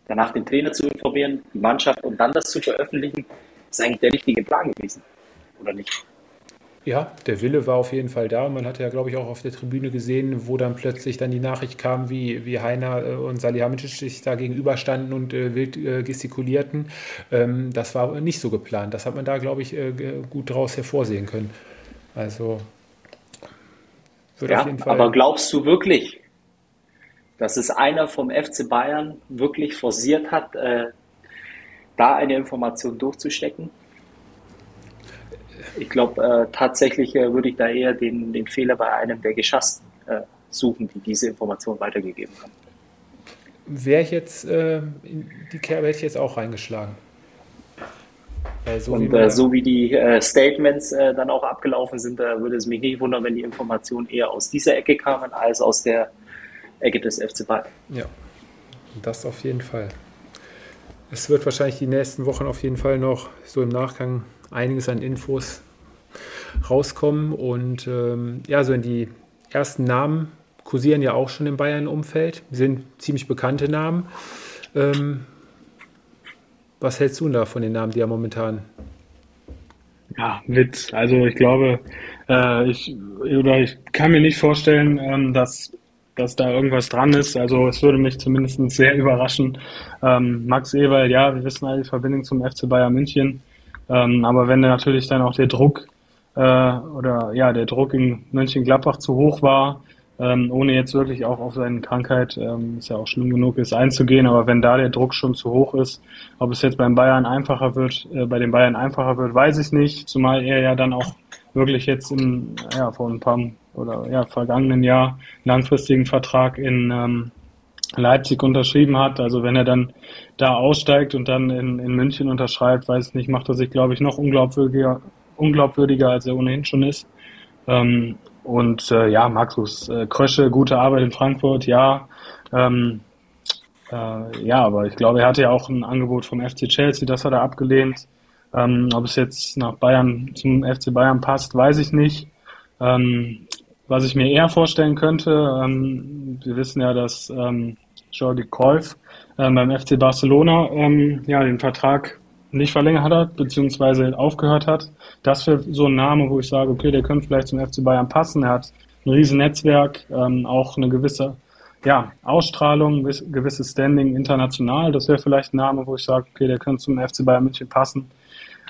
danach den Trainer zu informieren, die Mannschaft und dann das zu veröffentlichen, ist eigentlich der richtige Plan gewesen, oder nicht? Ja, der Wille war auf jeden Fall da. Man hat ja, glaube ich, auch auf der Tribüne gesehen, wo dann plötzlich dann die Nachricht kam, wie, wie Heiner äh, und Salihamidzic sich da gegenüberstanden und äh, wild äh, gestikulierten. Ähm, das war nicht so geplant. Das hat man da, glaube ich, äh, gut daraus hervorsehen können. Also wird ja, auf jeden Fall. Aber glaubst du wirklich, dass es einer vom FC Bayern wirklich forciert hat, äh, da eine Information durchzustecken? Ich glaube, äh, tatsächlich äh, würde ich da eher den, den Fehler bei einem der Geschassten äh, suchen, die diese Information weitergegeben haben. Wäre ich jetzt, äh, in die Kerbe hätte ich jetzt auch reingeschlagen. So und wie äh, so wie die äh, Statements dann auch abgelaufen sind, würde es mich nicht wundern, wenn die Informationen eher aus dieser Ecke kamen, als aus der Ecke des FC Bayern. Ja, das auf jeden Fall. Es wird wahrscheinlich die nächsten Wochen auf jeden Fall noch so im Nachgang einiges an Infos rauskommen. Und ähm, ja, so in die ersten Namen kursieren ja auch schon im Bayern-Umfeld, sind ziemlich bekannte Namen. Ähm, was hältst du da von den Namen, die ja momentan? Ja, Witz. Also ich glaube, äh, ich oder ich kann mir nicht vorstellen, ähm, dass dass da irgendwas dran ist. Also es würde mich zumindest sehr überraschen. Ähm, Max Ewald, ja, wir wissen alle die Verbindung zum FC Bayern München. Ähm, aber wenn natürlich dann auch der Druck äh, oder ja der Druck in Mönchengladbach zu hoch war, ähm, ohne jetzt wirklich auch auf seine Krankheit, ähm, ist ja auch schlimm genug ist, einzugehen, aber wenn da der Druck schon zu hoch ist, ob es jetzt beim Bayern einfacher wird, äh, bei den Bayern einfacher wird, weiß ich nicht, zumal er ja dann auch wirklich jetzt im, ja, vor ein paar oder ja, vergangenen Jahr langfristigen Vertrag in ähm, Leipzig unterschrieben hat. Also wenn er dann da aussteigt und dann in, in München unterschreibt, weiß nicht, macht er sich, glaube ich, noch unglaubwürdiger, unglaubwürdiger, als er ohnehin schon ist. Ähm, und äh, ja, Markus äh, Krösche, gute Arbeit in Frankfurt, ja. Ähm, äh, ja, aber ich glaube, er hatte ja auch ein Angebot vom FC Chelsea, das hat er abgelehnt. Ähm, ob es jetzt nach Bayern zum FC Bayern passt, weiß ich nicht. Ähm, was ich mir eher vorstellen könnte, ähm, wir wissen ja, dass ähm, Jordi Cruyff ähm, beim FC Barcelona ähm, ja den Vertrag nicht verlängert hat, beziehungsweise aufgehört hat. Das wäre so ein Name, wo ich sage, okay, der könnte vielleicht zum FC Bayern passen. Er hat ein riesen Netzwerk, ähm, auch eine gewisse ja, Ausstrahlung, gewisses Standing international. Das wäre vielleicht ein Name, wo ich sage, okay, der könnte zum FC Bayern München passen.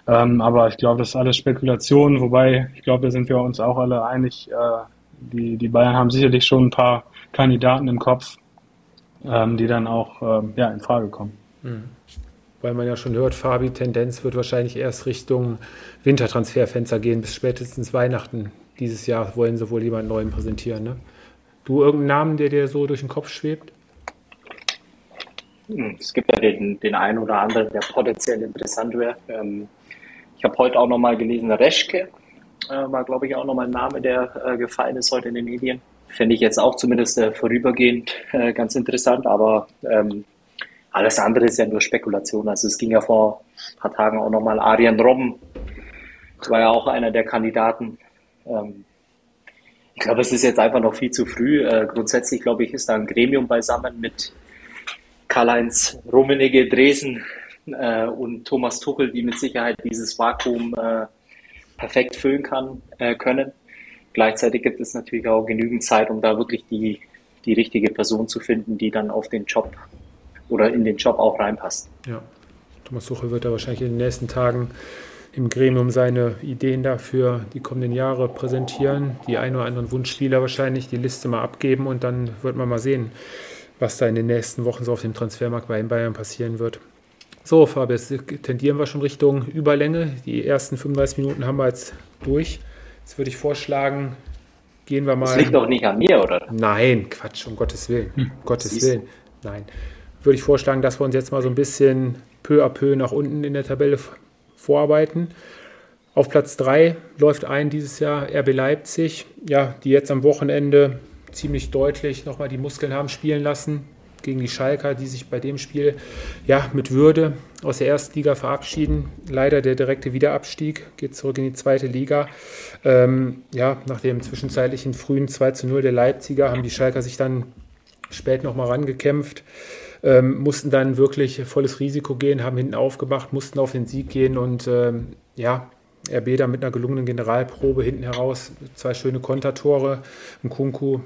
Ähm, aber ich glaube, das ist alles Spekulation, wobei ich glaube, da sind wir uns auch alle einig, äh, die, die Bayern haben sicherlich schon ein paar Kandidaten im Kopf, ähm, die dann auch ähm, ja, in Frage kommen. Mhm. Weil man ja schon hört, Fabi, Tendenz wird wahrscheinlich erst Richtung Wintertransferfenster gehen, bis spätestens Weihnachten dieses Jahr wollen sie wohl jemanden neuen präsentieren. Ne? Du irgendeinen Namen, der dir so durch den Kopf schwebt? Hm, es gibt ja den, den einen oder anderen, der potenziell interessant wäre. Ähm, ich habe heute auch nochmal gelesen, Reschke äh, war, glaube ich, auch nochmal ein Name, der äh, gefallen ist heute in den Medien. Fände ich jetzt auch zumindest äh, vorübergehend ganz interessant, aber ähm, alles andere ist ja nur Spekulation. Also es ging ja vor ein paar Tagen auch nochmal Arian Robben, war ja auch einer der Kandidaten. Ähm, ich glaube, es ist jetzt einfach noch viel zu früh. Äh, grundsätzlich, glaube ich, ist da ein Gremium beisammen mit Karl-Heinz Rummenigge, Dresen äh, und Thomas Tuchel, die mit Sicherheit dieses Vakuum äh, perfekt füllen kann, äh, können. Gleichzeitig gibt es natürlich auch genügend Zeit, um da wirklich die, die richtige Person zu finden, die dann auf den Job oder in den Job auch reinpasst. Ja, Thomas Tuchel wird da wahrscheinlich in den nächsten Tagen im Gremium seine Ideen dafür die kommenden Jahre präsentieren, die ein oder anderen Wunschspieler wahrscheinlich die Liste mal abgeben und dann wird man mal sehen, was da in den nächsten Wochen so auf dem Transfermarkt bei Bayern passieren wird. So, Fabi, jetzt tendieren wir schon Richtung Überlänge. Die ersten 35 Minuten haben wir jetzt durch. Jetzt würde ich vorschlagen, gehen wir mal. Das liegt doch nicht an mir, oder? Nein, Quatsch, um Gottes Willen. Um Gottes Siehst Willen. Nein. Würde ich vorschlagen, dass wir uns jetzt mal so ein bisschen peu à peu nach unten in der Tabelle vorarbeiten. Auf Platz 3 läuft ein dieses Jahr RB Leipzig, ja, die jetzt am Wochenende ziemlich deutlich nochmal die Muskeln haben spielen lassen. gegen die Schalker, die sich bei dem Spiel ja mit Würde aus der ersten Liga verabschieden. Leider der direkte Wiederabstieg geht zurück in die zweite Liga. Ähm, ja, nach dem zwischenzeitlichen frühen 2 zu 0 der Leipziger haben die Schalker sich dann spät nochmal rangekämpft. Ähm, mussten dann wirklich volles Risiko gehen, haben hinten aufgemacht, mussten auf den Sieg gehen und ähm, ja, RB da mit einer gelungenen Generalprobe hinten heraus, zwei schöne Kontertore. Ein Kunku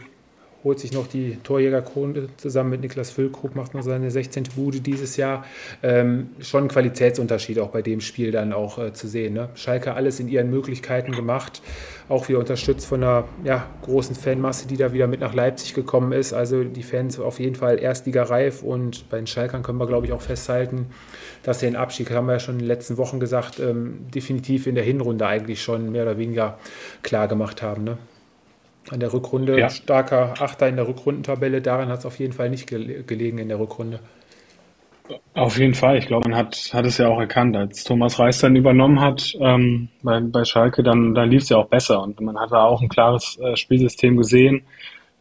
holt sich noch die Torjägerkrone zusammen mit Niklas Füllkrug, macht noch seine 16. Bude dieses Jahr. Ähm, schon ein Qualitätsunterschied auch bei dem Spiel dann auch äh, zu sehen. Ne? Schalke alles in ihren Möglichkeiten gemacht, auch wieder unterstützt von einer ja, großen Fanmasse, die da wieder mit nach Leipzig gekommen ist. Also die Fans auf jeden Fall Erstligareif und bei den Schalkern können wir, glaube ich, auch festhalten, dass den Abstieg, haben wir ja schon in den letzten Wochen gesagt, ähm, definitiv in der Hinrunde eigentlich schon mehr oder weniger klar gemacht haben. Ne? An der Rückrunde ja. starker Achter in der Rückrundentabelle, daran hat es auf jeden Fall nicht gelegen in der Rückrunde. Auf jeden Fall. Ich glaube, man hat, hat es ja auch erkannt, als Thomas Reis dann übernommen hat ähm, bei, bei Schalke, dann, dann lief es ja auch besser und man hat da auch ein klares äh, Spielsystem gesehen.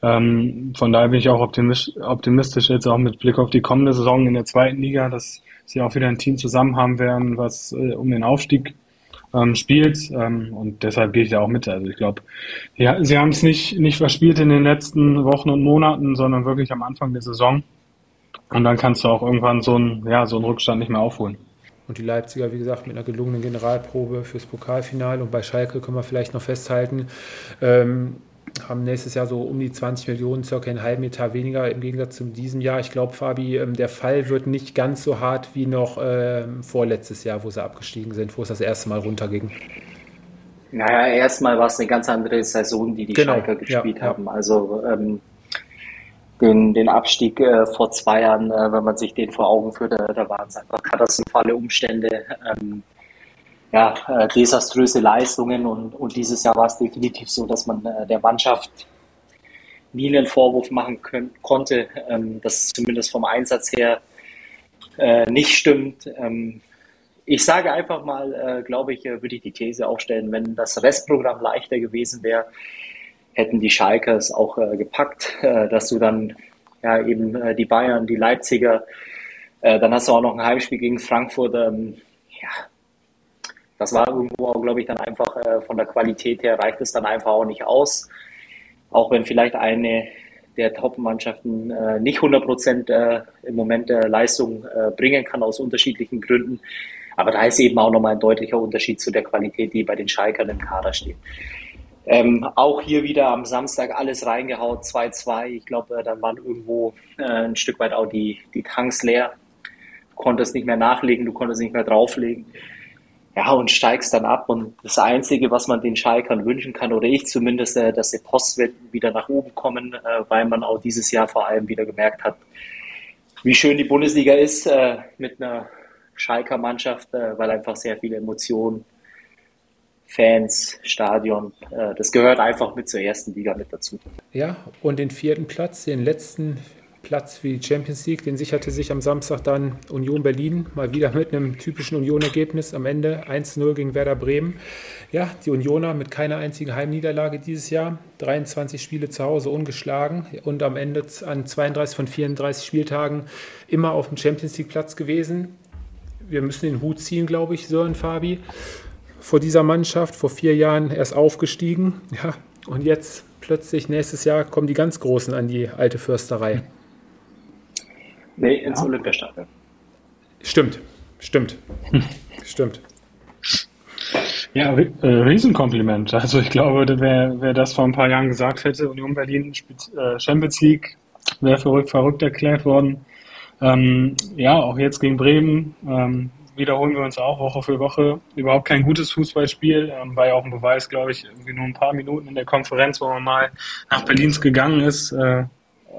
Ähm, von daher bin ich auch optimistisch, optimistisch jetzt auch mit Blick auf die kommende Saison in der zweiten Liga, dass sie auch wieder ein Team zusammen haben werden, was äh, um den Aufstieg ähm, spielt. Ähm, und deshalb gehe ich da auch mit. Also ich glaube, ja, sie haben es nicht, nicht verspielt in den letzten Wochen und Monaten, sondern wirklich am Anfang der Saison. Und dann kannst du auch irgendwann so einen, ja, so einen Rückstand nicht mehr aufholen. Und die Leipziger, wie gesagt, mit einer gelungenen Generalprobe fürs Pokalfinale. Und bei Schalke können wir vielleicht noch festhalten, ähm, haben nächstes Jahr so um die 20 Millionen, circa einen halben Etat weniger im Gegensatz zu diesem Jahr. Ich glaube, Fabi, ähm, der Fall wird nicht ganz so hart wie noch ähm, vorletztes Jahr, wo sie abgestiegen sind, wo es das erste Mal runterging. Naja, erstmal war es eine ganz andere Saison, die die genau, Schalker gespielt ja, haben. Ja. Also ähm, den, den Abstieg äh, vor zwei Jahren, äh, wenn man sich den vor Augen führt, äh, da waren es einfach katastrophale Umstände. Ähm, ja, äh, desaströse Leistungen und, und dieses Jahr war es definitiv so, dass man äh, der Mannschaft nie einen Vorwurf machen können, konnte, ähm, dass es zumindest vom Einsatz her äh, nicht stimmt. Ähm, ich sage einfach mal, äh, glaube ich, äh, würde ich die These aufstellen, wenn das Restprogramm leichter gewesen wäre, hätten die Schalkers auch äh, gepackt, äh, dass du dann ja eben äh, die Bayern, die Leipziger, äh, dann hast du auch noch ein Heimspiel gegen Frankfurt. Ähm, ja, das war irgendwo, glaube ich, dann einfach äh, von der Qualität her reicht es dann einfach auch nicht aus. Auch wenn vielleicht eine der Top-Mannschaften äh, nicht 100 Prozent äh, im Moment äh, Leistung äh, bringen kann aus unterschiedlichen Gründen. Aber da ist eben auch nochmal ein deutlicher Unterschied zu der Qualität, die bei den Schalkern im Kader steht. Ähm, auch hier wieder am Samstag alles reingehaut, 2-2. Ich glaube, äh, dann waren irgendwo ein Stück weit auch die, die Tanks leer. Du konntest nicht mehr nachlegen, du konntest nicht mehr drauflegen ja, und steigst dann ab. Und das Einzige, was man den Schalkern wünschen kann, oder ich zumindest, äh, dass die Postwenden wieder nach oben kommen, äh, weil man auch dieses Jahr vor allem wieder gemerkt hat, wie schön die Bundesliga ist äh, mit einer Schalker Mannschaft, äh, weil einfach sehr viele Emotionen, Fans, Stadion, äh, das gehört einfach mit zur ersten Liga mit dazu. Ja, und den vierten Platz, den letzten Platz für die Champions League. Den sicherte sich am Samstag dann Union Berlin, mal wieder mit einem typischen Union-Ergebnis am Ende 1-0 gegen Werder Bremen. Ja, die Unioner mit keiner einzigen Heimniederlage dieses Jahr, 23 Spiele zu Hause ungeschlagen und am Ende an 32 von 34 Spieltagen immer auf dem Champions League-Platz gewesen. Wir müssen den Hut ziehen, glaube ich, Sören Fabi, vor dieser Mannschaft, vor vier Jahren erst aufgestiegen. Ja, und jetzt plötzlich nächstes Jahr kommen die ganz Großen an die alte Fürsterei. Nee, ins ja. Olympiastadion. Stimmt, stimmt, stimmt. Ja, äh, Riesenkompliment. Also ich glaube, wer, wer das vor ein paar Jahren gesagt hätte, Union Berlin äh, Champions League, wäre verrückt, verrückt erklärt worden. Ähm, ja, auch jetzt gegen Bremen ähm, wiederholen wir uns auch Woche für Woche. Überhaupt kein gutes Fußballspiel. Ähm, war ja auch ein Beweis, glaube ich, irgendwie nur ein paar Minuten in der Konferenz, wo man mal nach Berlins gegangen ist. Äh,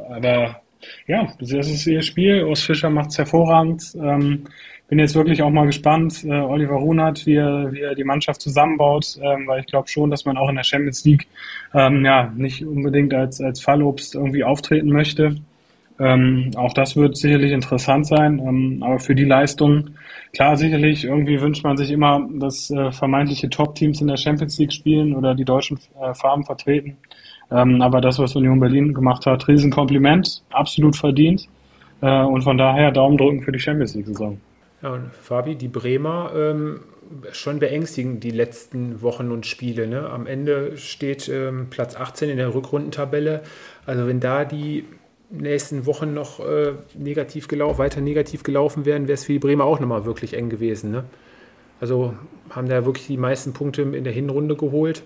aber ja, das ist ihr Spiel. Urs Fischer macht es hervorragend. Ähm, bin jetzt wirklich auch mal gespannt, äh, Oliver Runert, wie er, wie er die Mannschaft zusammenbaut, ähm, weil ich glaube schon, dass man auch in der Champions League ähm, ja nicht unbedingt als, als Fallobst irgendwie auftreten möchte. Ähm, auch das wird sicherlich interessant sein, ähm, aber für die Leistung, klar, sicherlich, irgendwie wünscht man sich immer, dass äh, vermeintliche Top-Teams in der Champions League spielen oder die deutschen äh, Farben vertreten. Ähm, aber das, was Union Berlin gemacht hat, Riesenkompliment, absolut verdient. Äh, und von daher Daumen drücken für die Champions League-Saison. Ja, Fabi, die Bremer ähm, schon beängstigend die letzten Wochen und Spiele. Ne? Am Ende steht ähm, Platz 18 in der Rückrundentabelle. Also wenn da die nächsten Wochen noch äh, negativ gelaufen, weiter negativ gelaufen wären, wäre es für die Bremer auch nochmal wirklich eng gewesen. Ne? Also haben da wirklich die meisten Punkte in der Hinrunde geholt.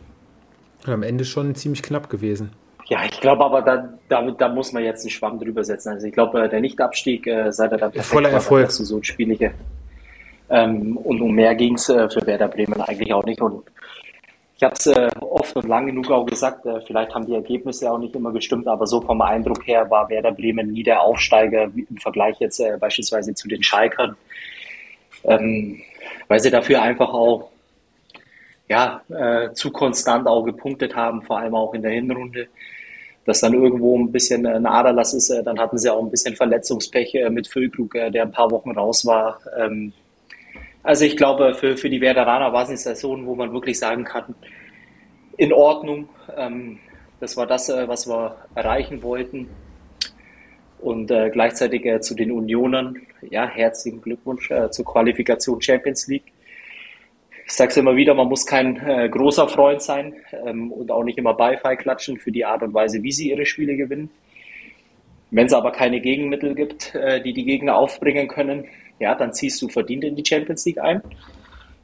Am Ende schon ziemlich knapp gewesen. Ja, ich glaube aber, da, da, da muss man jetzt einen Schwamm drüber setzen. Also ich glaube, äh, der Nichtabstieg, äh, seit er dann voller Erfolg. War, so Spielige. Ähm, und um mehr ging es äh, für Werder Bremen eigentlich auch nicht. Und ich habe es äh, oft und lang genug auch gesagt, äh, vielleicht haben die Ergebnisse auch nicht immer gestimmt, aber so vom Eindruck her war Werder Bremen nie der Aufsteiger im Vergleich jetzt äh, beispielsweise zu den Schalkern, ähm, weil sie dafür einfach auch ja, äh, zu konstant auch gepunktet haben, vor allem auch in der Hinrunde. Dass dann irgendwo ein bisschen ein Aderlass ist, äh, dann hatten sie auch ein bisschen Verletzungspech äh, mit Füllkrug, äh, der ein paar Wochen raus war. Ähm, also ich glaube, für, für die Werderaner war es eine Saison, wo man wirklich sagen kann, in Ordnung. Ähm, das war das, äh, was wir erreichen wollten. Und äh, gleichzeitig äh, zu den Unionern, ja, herzlichen Glückwunsch äh, zur Qualifikation Champions League ich sage es immer wieder, man muss kein äh, großer Freund sein ähm, und auch nicht immer Beifall klatschen für die Art und Weise, wie sie ihre Spiele gewinnen. Wenn es aber keine Gegenmittel gibt, äh, die die Gegner aufbringen können, ja, dann ziehst du verdient in die Champions League ein.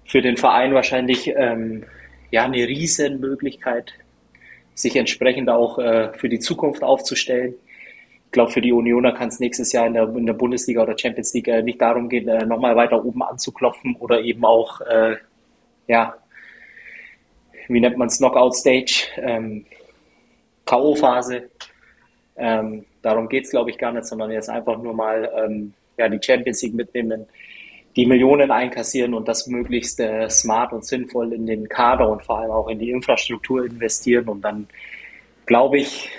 Für den Verein wahrscheinlich ähm, ja eine riesen Möglichkeit, sich entsprechend auch äh, für die Zukunft aufzustellen. Ich glaube, für die Unioner kann es nächstes Jahr in der, in der, Bundesliga oder Champions League äh, nicht darum gehen, äh, nochmal weiter oben anzuklopfen oder eben auch äh, ja, wie nennt man es, Knockout-Stage, ähm, K.O.-Phase. Ähm, darum geht es, glaube ich, gar nicht, sondern jetzt einfach nur mal ähm, ja, die Champions League mitnehmen, die Millionen einkassieren und das möglichst äh, smart und sinnvoll in den Kader und vor allem auch in die Infrastruktur investieren. Und dann, glaube ich,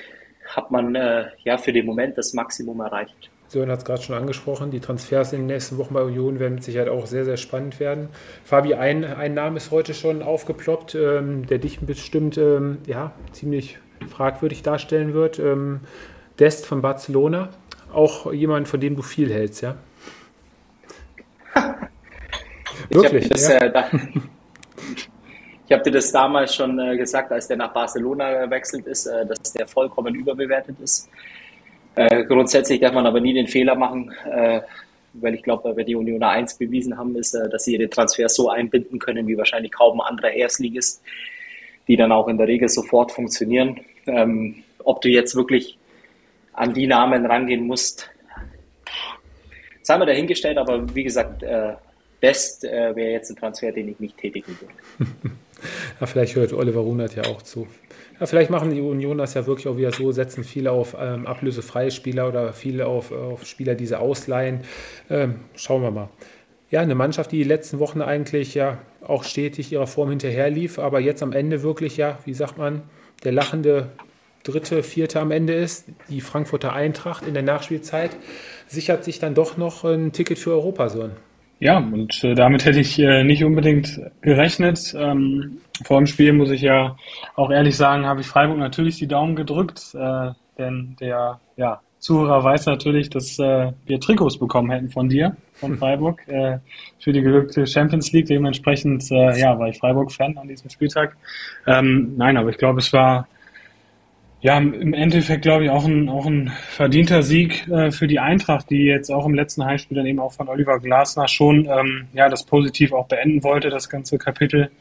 hat man äh, ja für den Moment das Maximum erreicht. Sören hat es gerade schon angesprochen. Die Transfers in den nächsten Wochen bei Union werden mit Sicherheit auch sehr, sehr spannend werden. Fabi, ein, ein Name ist heute schon aufgeploppt, ähm, der dich bestimmt ähm, ja, ziemlich fragwürdig darstellen wird. Ähm, Dest von Barcelona. Auch jemand, von dem du viel hältst, ja? Wirklich? Ja? äh, ich habe dir das damals schon äh, gesagt, als der nach Barcelona gewechselt ist, äh, dass der vollkommen überbewertet ist. Äh, grundsätzlich darf man aber nie den Fehler machen, äh, weil ich glaube, weil die Unioner eins bewiesen haben, ist, äh, dass sie ihre Transfers so einbinden können, wie wahrscheinlich kaum ein anderer Erstligist, die dann auch in der Regel sofort funktionieren. Ähm, ob du jetzt wirklich an die Namen rangehen musst, sei mal dahingestellt, aber wie gesagt, äh, Best äh, wäre jetzt ein Transfer, den ich nicht tätigen würde. ja, vielleicht hört Oliver Runert ja auch zu. Ja, vielleicht machen die Union das ja wirklich auch wieder so, setzen viele auf ähm, ablösefreie Spieler oder viele auf, auf Spieler, die sie ausleihen. Ähm, schauen wir mal. Ja, eine Mannschaft, die die letzten Wochen eigentlich ja auch stetig ihrer Form hinterher lief, aber jetzt am Ende wirklich, ja, wie sagt man, der lachende dritte, vierte am Ende ist. Die Frankfurter Eintracht in der Nachspielzeit sichert sich dann doch noch ein Ticket für Europa so. Ja, und äh, damit hätte ich äh, nicht unbedingt gerechnet. Ähm, vor dem Spiel muss ich ja auch ehrlich sagen, habe ich Freiburg natürlich die Daumen gedrückt, äh, denn der ja, Zuhörer weiß natürlich, dass äh, wir Trikots bekommen hätten von dir, von Freiburg, äh, für die gelückte Champions League. Dementsprechend äh, ja, war ich Freiburg-Fan an diesem Spieltag. Ähm, nein, aber ich glaube, es war ja, im Endeffekt glaube ich auch ein, auch ein verdienter Sieg äh, für die Eintracht, die jetzt auch im letzten Heimspiel dann eben auch von Oliver Glasner schon ähm, ja, das positiv auch beenden wollte, das ganze Kapitel.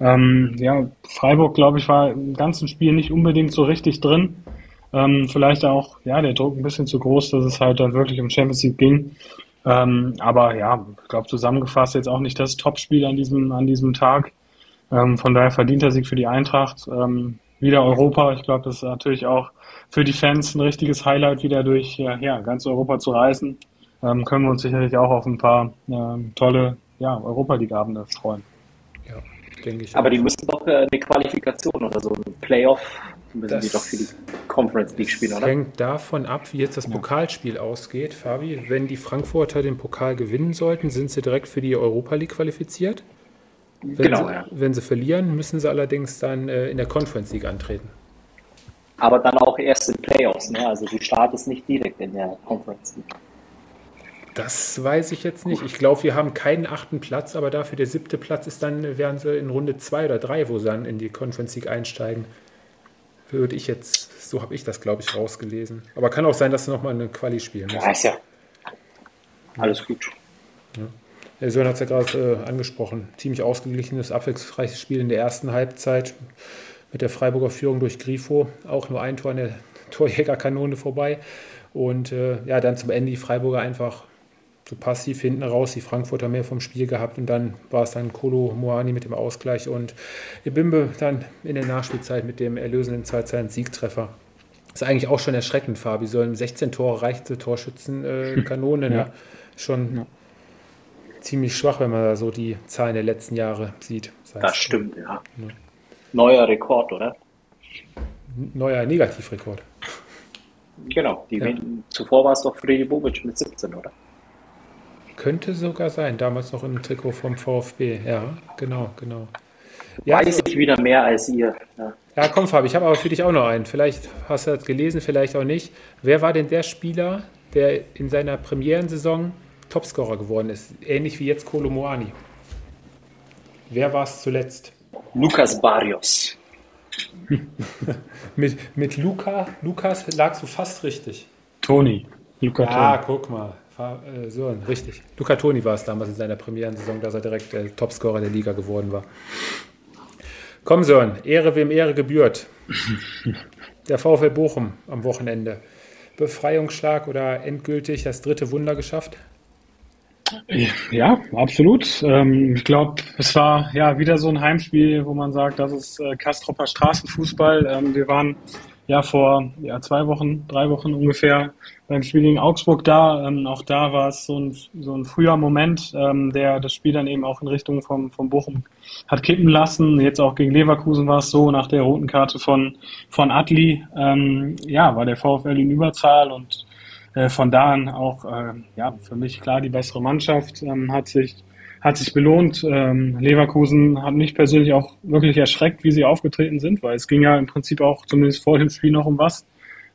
Ähm, ja, Freiburg, glaube ich, war im ganzen Spiel nicht unbedingt so richtig drin. Ähm, vielleicht auch, ja, der Druck ein bisschen zu groß, dass es halt dann wirklich um Champions League ging. Ähm, aber ja, ich glaube zusammengefasst jetzt auch nicht das Topspiel an diesem, an diesem Tag. Ähm, von daher verdienter Sieg für die Eintracht. Ähm, wieder Europa. Ich glaube, das ist natürlich auch für die Fans ein richtiges Highlight, wieder durch ja, ganz Europa zu reisen. Ähm, können wir uns sicherlich auch auf ein paar ähm, tolle ja, Europa League-Abende freuen. Denke ich. Aber auch. die müssen doch äh, eine Qualifikation oder so, ein Playoff müssen das die doch für die Conference League spielen, oder? hängt davon ab, wie jetzt das ja. Pokalspiel ausgeht, Fabi. Wenn die Frankfurter den Pokal gewinnen sollten, sind sie direkt für die Europa League qualifiziert? Wenn genau, sie, ja. Wenn sie verlieren, müssen sie allerdings dann äh, in der Conference League antreten. Aber dann auch erst in Playoffs, ne? Also du startest nicht direkt in der Conference League. Das weiß ich jetzt nicht. Ich glaube, wir haben keinen achten Platz, aber dafür der siebte Platz ist dann, wären sie in Runde zwei oder drei, wo sie dann in die Conference League einsteigen. Würde ich jetzt, so habe ich das, glaube ich, rausgelesen. Aber kann auch sein, dass sie nochmal eine Quali spielen. Ja, ist ja. Alles gut. Ja. Der Sören hat es ja gerade äh, angesprochen. Ziemlich ausgeglichenes, abwechslungsreiches Spiel in der ersten Halbzeit mit der Freiburger Führung durch Grifo. Auch nur ein Tor an der Torjägerkanone vorbei. Und äh, ja, dann zum Ende die Freiburger einfach so passiv hinten raus, die Frankfurter mehr vom Spiel gehabt und dann war es dann Kolo Moani mit dem Ausgleich und Ibimbe dann in der Nachspielzeit mit dem erlösenden 2 Siegtreffer. Das ist eigentlich auch schon erschreckend, Fabi. Sollen 16 Tore reichte Torschützenkanone, äh, ja. ne? Schon ja. ziemlich schwach, wenn man da so die Zahlen der letzten Jahre sieht. Das, das stimmt, ja. ja. Neuer Rekord, oder? Neuer Negativrekord. Genau, die ja. zuvor war es doch Freddy Bobic mit 17, oder? Könnte sogar sein, damals noch im Trikot vom VfB. Ja, genau, genau. Ja, Weiß ich wieder mehr als ihr. Ja, ja komm, Fabi, ich habe aber für dich auch noch einen. Vielleicht hast du das gelesen, vielleicht auch nicht. Wer war denn der Spieler, der in seiner Premierensaison Topscorer geworden ist? Ähnlich wie jetzt Kolo Moani. Wer war es zuletzt? Lukas Barrios. mit, mit Luca, Lukas lagst du fast richtig. Toni. Luca ah, Toni. guck mal. Äh, so, richtig. Luca Toni war es damals in seiner Premierensaison, dass er direkt der Topscorer der Liga geworden war. Komm, Sören, Ehre wem Ehre gebührt. Der VfL Bochum am Wochenende. Befreiungsschlag oder endgültig das dritte Wunder geschafft? Ja, absolut. Ähm, ich glaube, es war ja wieder so ein Heimspiel, wo man sagt, das ist äh, Kastropper Straßenfußball. Ähm, wir waren ja vor ja, zwei Wochen, drei Wochen ungefähr beim Spiel gegen Augsburg da. Ähm, auch da war es so ein, so ein früher Moment, ähm, der das Spiel dann eben auch in Richtung vom, vom Bochum hat kippen lassen. Jetzt auch gegen Leverkusen war es so, nach der roten Karte von, von Atli, ähm, ja, war der VfL in Überzahl und äh, von da an auch, äh, ja, für mich klar die bessere Mannschaft, ähm, hat sich hat sich belohnt. Ähm, Leverkusen hat mich persönlich auch wirklich erschreckt, wie sie aufgetreten sind, weil es ging ja im Prinzip auch zumindest vor dem Spiel noch um was.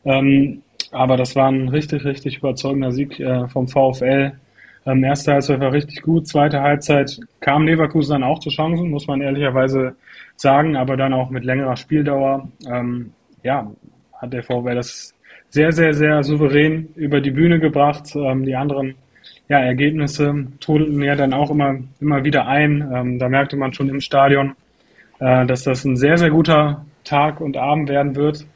Ähm, aber das war ein richtig, richtig überzeugender Sieg äh, vom VfL. Ähm, erste Halbzeit war richtig gut, zweite Halbzeit kam Leverkusen dann auch zu Chancen, muss man ehrlicherweise sagen, aber dann auch mit längerer Spieldauer. Ähm, ja, hat der VfL das sehr, sehr, sehr souverän über die Bühne gebracht. Ähm, die anderen ja, Ergebnisse trudelten ja dann auch immer, immer wieder ein. Ähm, da merkte man schon im Stadion, äh, dass das ein sehr, sehr guter Tag und Abend werden wird.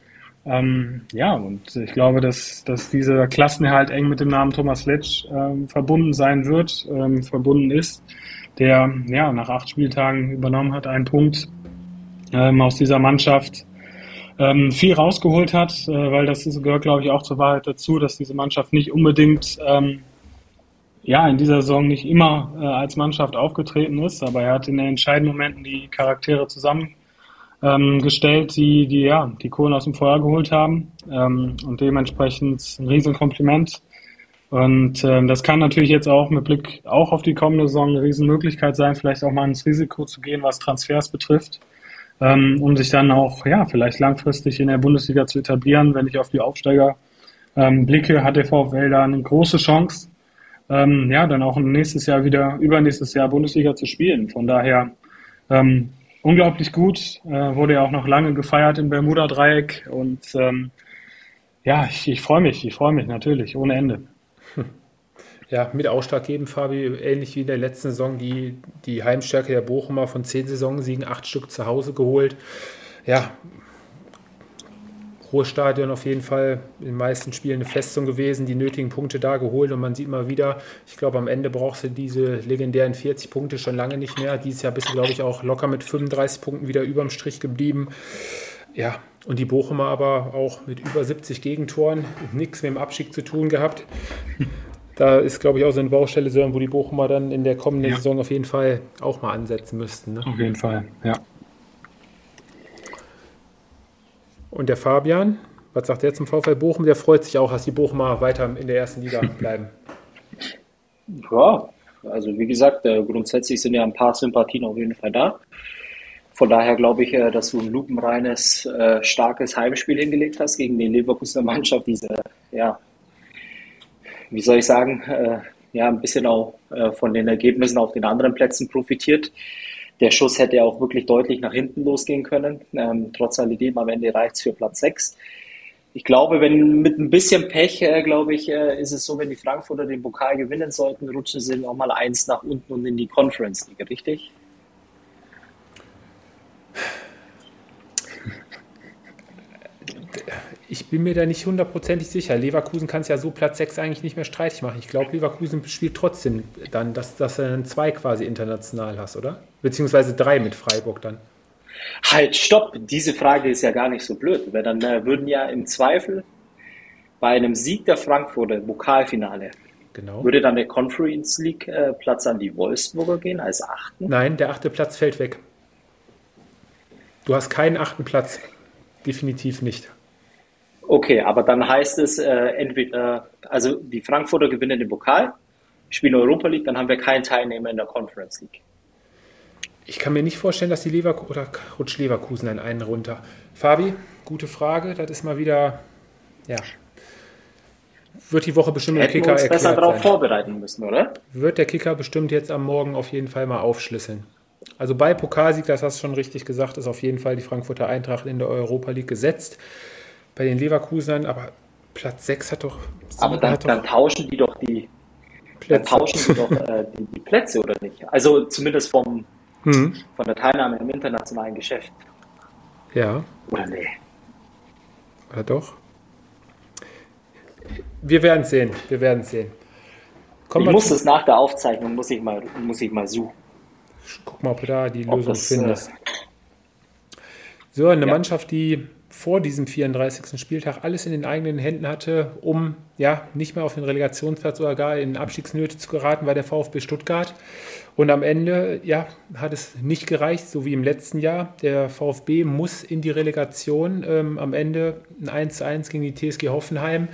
Ähm, ja, und ich glaube, dass, dass dieser Klassenerhalt eng mit dem Namen Thomas Letsch ähm, verbunden sein wird, ähm, verbunden ist, der ja nach acht Spieltagen übernommen hat, einen Punkt ähm, aus dieser Mannschaft ähm, viel rausgeholt hat, äh, weil das gehört, glaube ich, auch zur Wahrheit dazu, dass diese Mannschaft nicht unbedingt ähm, ja in dieser Saison nicht immer äh, als Mannschaft aufgetreten ist, aber er hat in den entscheidenden Momenten die Charaktere zusammen ähm, die, die ja die Kohlen aus dem Feuer geholt haben ähm, und dementsprechend ein Riesenkompliment. Und ähm, das kann natürlich jetzt auch mit Blick auch auf die kommende Saison eine Riesenmöglichkeit sein, vielleicht auch mal ins Risiko zu gehen, was Transfers betrifft, ähm, um sich dann auch ja vielleicht langfristig in der Bundesliga zu etablieren. Wenn ich auf die Aufsteiger ähm, blicke, hat der VfL da eine große Chance, ähm, ja dann auch nächstes Jahr wieder übernächstes Jahr Bundesliga zu spielen. Von daher ähm, unglaublich gut, äh, wurde ja auch noch lange gefeiert im Bermuda-Dreieck und ähm, ja, ich, ich freue mich, ich freue mich natürlich, ohne Ende. Ja, mit ausschlaggebend, Fabi, ähnlich wie in der letzten Saison, die, die Heimstärke der Bochumer von zehn Saisonsiegen, acht Stück zu Hause geholt. Ja, Ruhrstadion auf jeden Fall in den meisten Spielen eine Festung gewesen, die nötigen Punkte da geholt und man sieht mal wieder, ich glaube, am Ende brauchst du diese legendären 40 Punkte schon lange nicht mehr. Dieses Jahr bist du, glaube ich, auch locker mit 35 Punkten wieder überm Strich geblieben. Ja, und die Bochumer aber auch mit über 70 Gegentoren, nichts mit dem Abschied zu tun gehabt. Da ist, glaube ich, auch so eine Baustelle, wo die Bochumer dann in der kommenden ja. Saison auf jeden Fall auch mal ansetzen müssten. Ne? Auf jeden Fall, ja. Und der Fabian, was sagt er zum VfL Bochum? Der freut sich auch, dass die Bochumer weiter in der ersten Liga bleiben. Ja, also wie gesagt, äh, grundsätzlich sind ja ein paar Sympathien auf jeden Fall da. Von daher glaube ich, äh, dass du ein lupenreines, äh, starkes Heimspiel hingelegt hast gegen die Leverkusener Mannschaft. Diese, ja, wie soll ich sagen, ja, ein bisschen auch von den Ergebnissen auf den anderen Plätzen profitiert. Der Schuss hätte auch wirklich deutlich nach hinten losgehen können. Ähm, trotz alledem am Ende reicht es für Platz 6. Ich glaube, wenn mit ein bisschen Pech, äh, glaube ich, äh, ist es so, wenn die Frankfurter den Pokal gewinnen sollten, rutschen sie noch mal eins nach unten und in die Conference League, richtig? Ich bin mir da nicht hundertprozentig sicher. Leverkusen kann es ja so Platz 6 eigentlich nicht mehr streitig machen. Ich glaube, Leverkusen spielt trotzdem dann, dass, dass du dann zwei quasi international hast, oder? Beziehungsweise drei mit Freiburg dann. Halt, stopp! Diese Frage ist ja gar nicht so blöd, weil dann äh, würden ja im Zweifel bei einem Sieg der Frankfurter Pokalfinale Genau. würde dann der Conference League äh, Platz an die Wolfsburger gehen als achten. Nein, der achte Platz fällt weg. Du hast keinen achten Platz. Definitiv nicht. Okay, aber dann heißt es äh, entweder, also die Frankfurter gewinnen den Pokal, spielen Europa League, dann haben wir keinen Teilnehmer in der Conference League. Ich kann mir nicht vorstellen, dass die Leverkusen oder rutscht Leverkusen an einen runter. Fabi, gute Frage. Das ist mal wieder, ja, wird die Woche bestimmt im Hätten wir Kicker uns erklärt besser darauf vorbereiten müssen, oder? Wird der Kicker bestimmt jetzt am Morgen auf jeden Fall mal aufschlüsseln. Also bei Pokalsieg, das hast du schon richtig gesagt, ist auf jeden Fall die Frankfurter Eintracht in der Europa League gesetzt. Bei den Leverkusenern, aber Platz 6 hat doch. Aber dann, doch dann tauschen die doch die, dann Plätze. tauschen die doch äh, die, die Plätze, oder nicht? Also zumindest vom, Hm, von der Teilnahme im internationalen Geschäft. ja, Oder nee? oder doch? Wir werden es sehen. Wir werden es sehen. Kommen Ich muss das nach der Aufzeichnung, muss ich mal, muss ich mal suchen. Guck mal, ob du da die Ob Lösung das, äh, findest. So, eine ja. Mannschaft, die vor diesem 34. Spieltag alles in den eigenen Händen hatte, um ja nicht mehr auf den Relegationsplatz oder gar in Abstiegsnöte zu geraten, war der VfB Stuttgart. Und am Ende ja, hat es nicht gereicht, so wie im letzten Jahr. Der VfB muss in die Relegation. Ähm, am Ende ein 1:1 gegen die TSG Hoffenheim.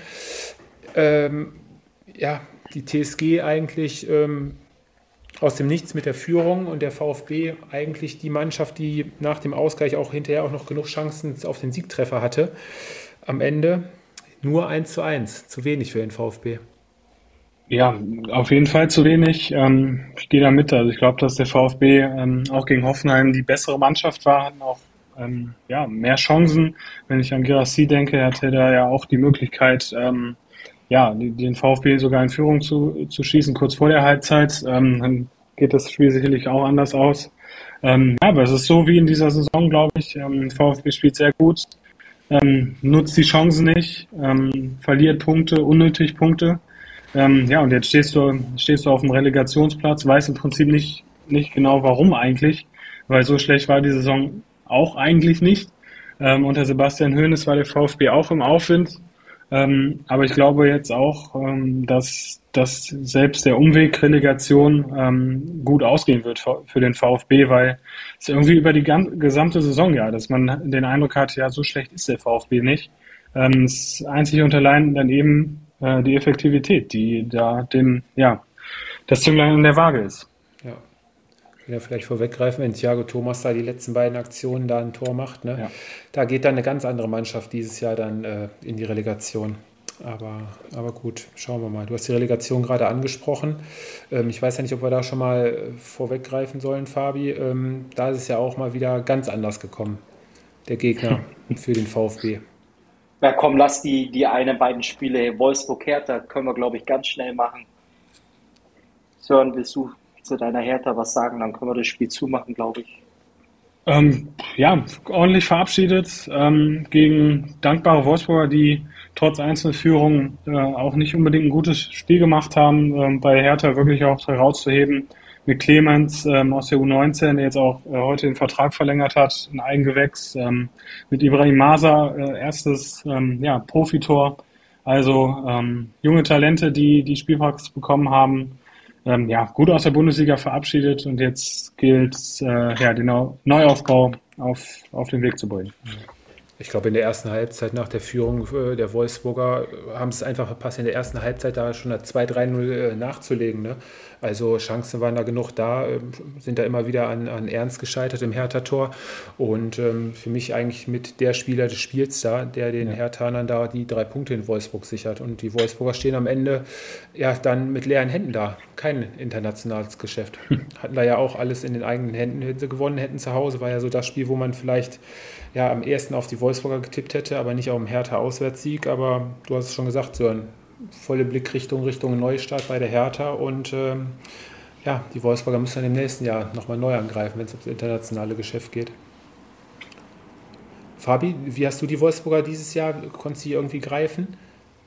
Ähm, ja, die TSG eigentlich ähm, aus dem Nichts mit der Führung und der VfB eigentlich die Mannschaft, die nach dem Ausgleich auch hinterher auch noch genug Chancen auf den Siegtreffer hatte. Am Ende nur 1 zu 1, zu wenig für den VfB. Ja, auf jeden Fall zu wenig. Ähm, ich gehe da mit. Also ich glaube, dass der VfB ähm, auch gegen Hoffenheim die bessere Mannschaft war, hatten auch ähm, ja, mehr Chancen. Wenn ich an Girassi denke, hatte er ja auch die Möglichkeit, ja, den VfB sogar in Führung zu, zu schießen, kurz vor der Halbzeit. Ähm, dann geht das Spiel sicherlich auch anders aus. Ähm, ja, aber es ist so wie in dieser Saison, glaube ich. Ähm, VfB spielt sehr gut, ähm, nutzt die Chancen nicht, ähm, verliert Punkte, unnötig Punkte. Ähm, ja, und jetzt stehst du, stehst du auf dem Relegationsplatz, weißt im Prinzip nicht, nicht genau warum eigentlich, weil so schlecht war die Saison auch eigentlich nicht. Unter Sebastian Hoeneß war der VfB auch im Aufwind. Ähm, aber ich glaube jetzt auch, ähm, dass, dass selbst der Umweg Relegation ähm, gut ausgehen wird für, für den VfB, weil es irgendwie über die gesamte Saison ja, dass man den Eindruck hat, ja, so schlecht ist der VfB nicht. Ähm, es ist einzig und allein dann eben äh, die Effektivität, die da dem, ja, das Zünglein in der Waage ist. Ja. Ich will ja vielleicht vorweggreifen, wenn Thiago Thomas da die letzten beiden Aktionen da ein Tor macht. Ne? Ja. Da geht dann eine ganz andere Mannschaft dieses Jahr dann äh, in die Relegation. Aber, aber gut, schauen wir mal. Du hast die Relegation gerade angesprochen. Ähm, ich weiß ja nicht, ob wir da schon mal äh, vorweggreifen sollen, Fabi. Ähm, da ist es ja auch mal wieder ganz anders gekommen, der Gegner für den VfB. Na komm, lass die, die einen beiden Spiele Wolfsburg-Hertha, können wir, glaube ich, ganz schnell machen. Sören, willst du zu deiner Hertha was sagen? Dann können wir das Spiel zumachen, glaube ich. Ähm, ja, ordentlich verabschiedet ähm, gegen dankbare Wolfsburger, die trotz Einzelführung äh, auch nicht unbedingt ein gutes Spiel gemacht haben. Ähm, bei Hertha wirklich auch herauszuheben mit Clemens ähm, aus der U19, der jetzt auch äh, heute den Vertrag verlängert hat, ein Eigengewächs. Ähm, mit Ibrahim Masa, äh, erstes ähm, ja, Profitor. Also junge Talente, die die Spielpraxis bekommen haben ähm, ja, gut aus der Bundesliga verabschiedet und jetzt gilt äh, ja, den Neu- Neuaufbau auf, auf den Weg zu bringen. Ich glaube, in der ersten Halbzeit nach der Führung äh, der Wolfsburger haben es einfach verpasst, in der ersten Halbzeit da schon 2-3-0 äh, nachzulegen. Ne? Also Chancen waren da genug da, ähm, sind da immer wieder an, an Ernst gescheitert im Hertha-Tor. Und ähm, für mich eigentlich mit der Spieler des Spiels da, der den ja. Herthanern da die drei Punkte in Wolfsburg sichert. Und die Wolfsburger stehen am Ende ja dann mit leeren Händen da. Kein internationales Geschäft. Hatten da ja auch alles in den eigenen Händen, sie gewonnen hätten zu Hause. War ja so das Spiel, wo man vielleicht ja am ersten auf die Wolfsburger getippt hätte, aber nicht auf dem Hertha-Auswärtssieg. Aber du hast es schon gesagt, Sören, volle Blickrichtung Richtung Neustart bei der Hertha und ähm, ja, die Wolfsburger müssen dann im nächsten Jahr nochmal neu angreifen, wenn es ums internationale Geschäft geht. Fabi, wie hast du die Wolfsburger dieses Jahr? Konntest du sie irgendwie greifen?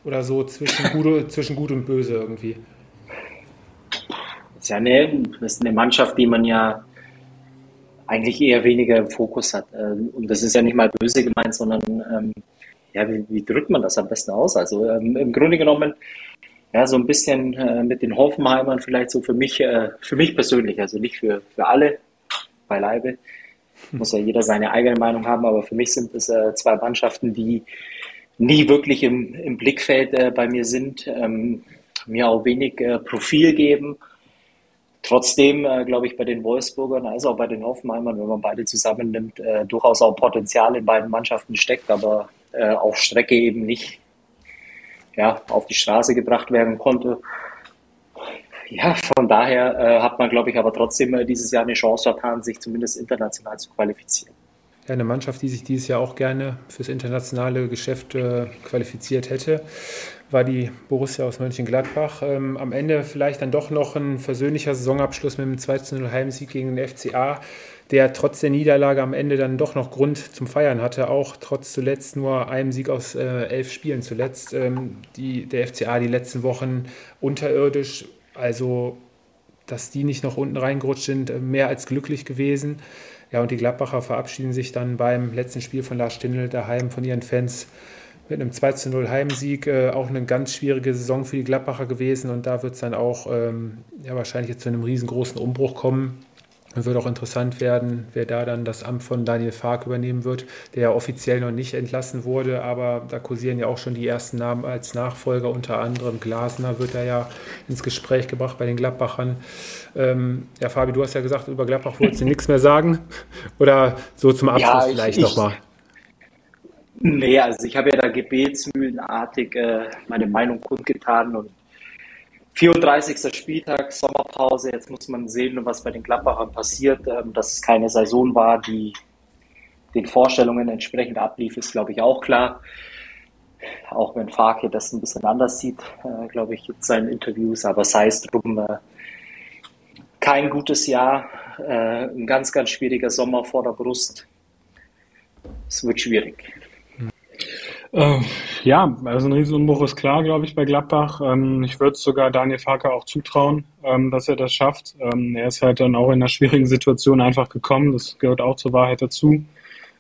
Oder so zwischen gut, zwischen gut und böse irgendwie? Das ist ja eine, das ist eine Mannschaft, die man ja eigentlich eher weniger im Fokus hat. Ähm, und das ist ja nicht mal böse gemeint, sondern ähm, ja, wie, wie, drückt man das am besten aus? Also ähm, im Grunde genommen, ja, so ein bisschen äh, mit den Hoffenheimern vielleicht so für mich, äh, für mich persönlich, also nicht für, für alle beileibe. Muss ja jeder seine eigene Meinung haben, aber für mich sind es äh, zwei Mannschaften, die nie wirklich im, im Blickfeld äh, bei mir sind, ähm, mir auch wenig äh, Profil geben Trotzdem äh, glaube ich bei den Wolfsburgern, also auch bei den Hoffenheimern, wenn man beide zusammennimmt, äh, durchaus auch Potenzial in beiden Mannschaften steckt, aber äh, auf Strecke eben nicht ja, auf die Straße gebracht werden konnte. Ja, von daher äh, hat man, glaube ich, aber trotzdem äh, dieses Jahr eine Chance vertan, sich zumindest international zu qualifizieren. Ja, eine Mannschaft, die sich dieses Jahr auch gerne fürs internationale Geschäft äh, qualifiziert hätte war die Borussia aus Mönchengladbach. Ähm, am Ende vielleicht dann doch noch ein versöhnlicher Saisonabschluss mit einem 2-0 Heimsieg gegen den FCA, der trotz der Niederlage am Ende dann doch noch Grund zum Feiern hatte, auch trotz zuletzt nur einem Sieg aus äh, elf Spielen zuletzt. Ähm, die, der FCA die letzten Wochen unterirdisch, also dass die nicht noch unten reingerutscht sind, äh, mehr als glücklich gewesen. Ja, und die Gladbacher verabschieden sich dann beim letzten Spiel von Lars Stindl daheim von ihren Fans mit einem 2 zu 0 Heimsieg äh, auch eine ganz schwierige Saison für die Gladbacher gewesen und da wird es dann auch ähm, ja, wahrscheinlich jetzt zu einem riesengroßen Umbruch kommen. Und wird auch interessant werden, wer da dann das Amt von Daniel Fark übernehmen wird, der ja offiziell noch nicht entlassen wurde, aber da kursieren ja auch schon die ersten Namen als Nachfolger, unter anderem Glasner wird er ja ins Gespräch gebracht bei den Gladbachern. Ähm, ja, Fabi, du hast ja gesagt, über Gladbach wolltest du nichts mehr sagen. Oder so zum Abschluss ja, vielleicht nochmal. Nee, also ich habe ja da gebetsmühlenartig äh, meine Meinung kundgetan und 34. Spieltag, Sommerpause, jetzt muss man sehen, was bei den Gladbachern passiert. Ähm, dass es keine Saison war, die den Vorstellungen entsprechend ablief, ist, glaube ich, auch klar. Auch wenn Farke das ein bisschen anders sieht, äh, glaube ich, in seinen Interviews, aber sei es drum, äh, kein gutes Jahr, äh, ein ganz, ganz schwieriger Sommer vor der Brust. Es wird schwierig. Äh, ja, also ein Riesenumbruch ist klar, glaube ich, bei Gladbach. Ähm, ich würde sogar Daniel Farker auch zutrauen, ähm, dass er das schafft. Ähm, er ist halt dann auch in einer schwierigen Situation einfach gekommen. Das gehört auch zur Wahrheit dazu.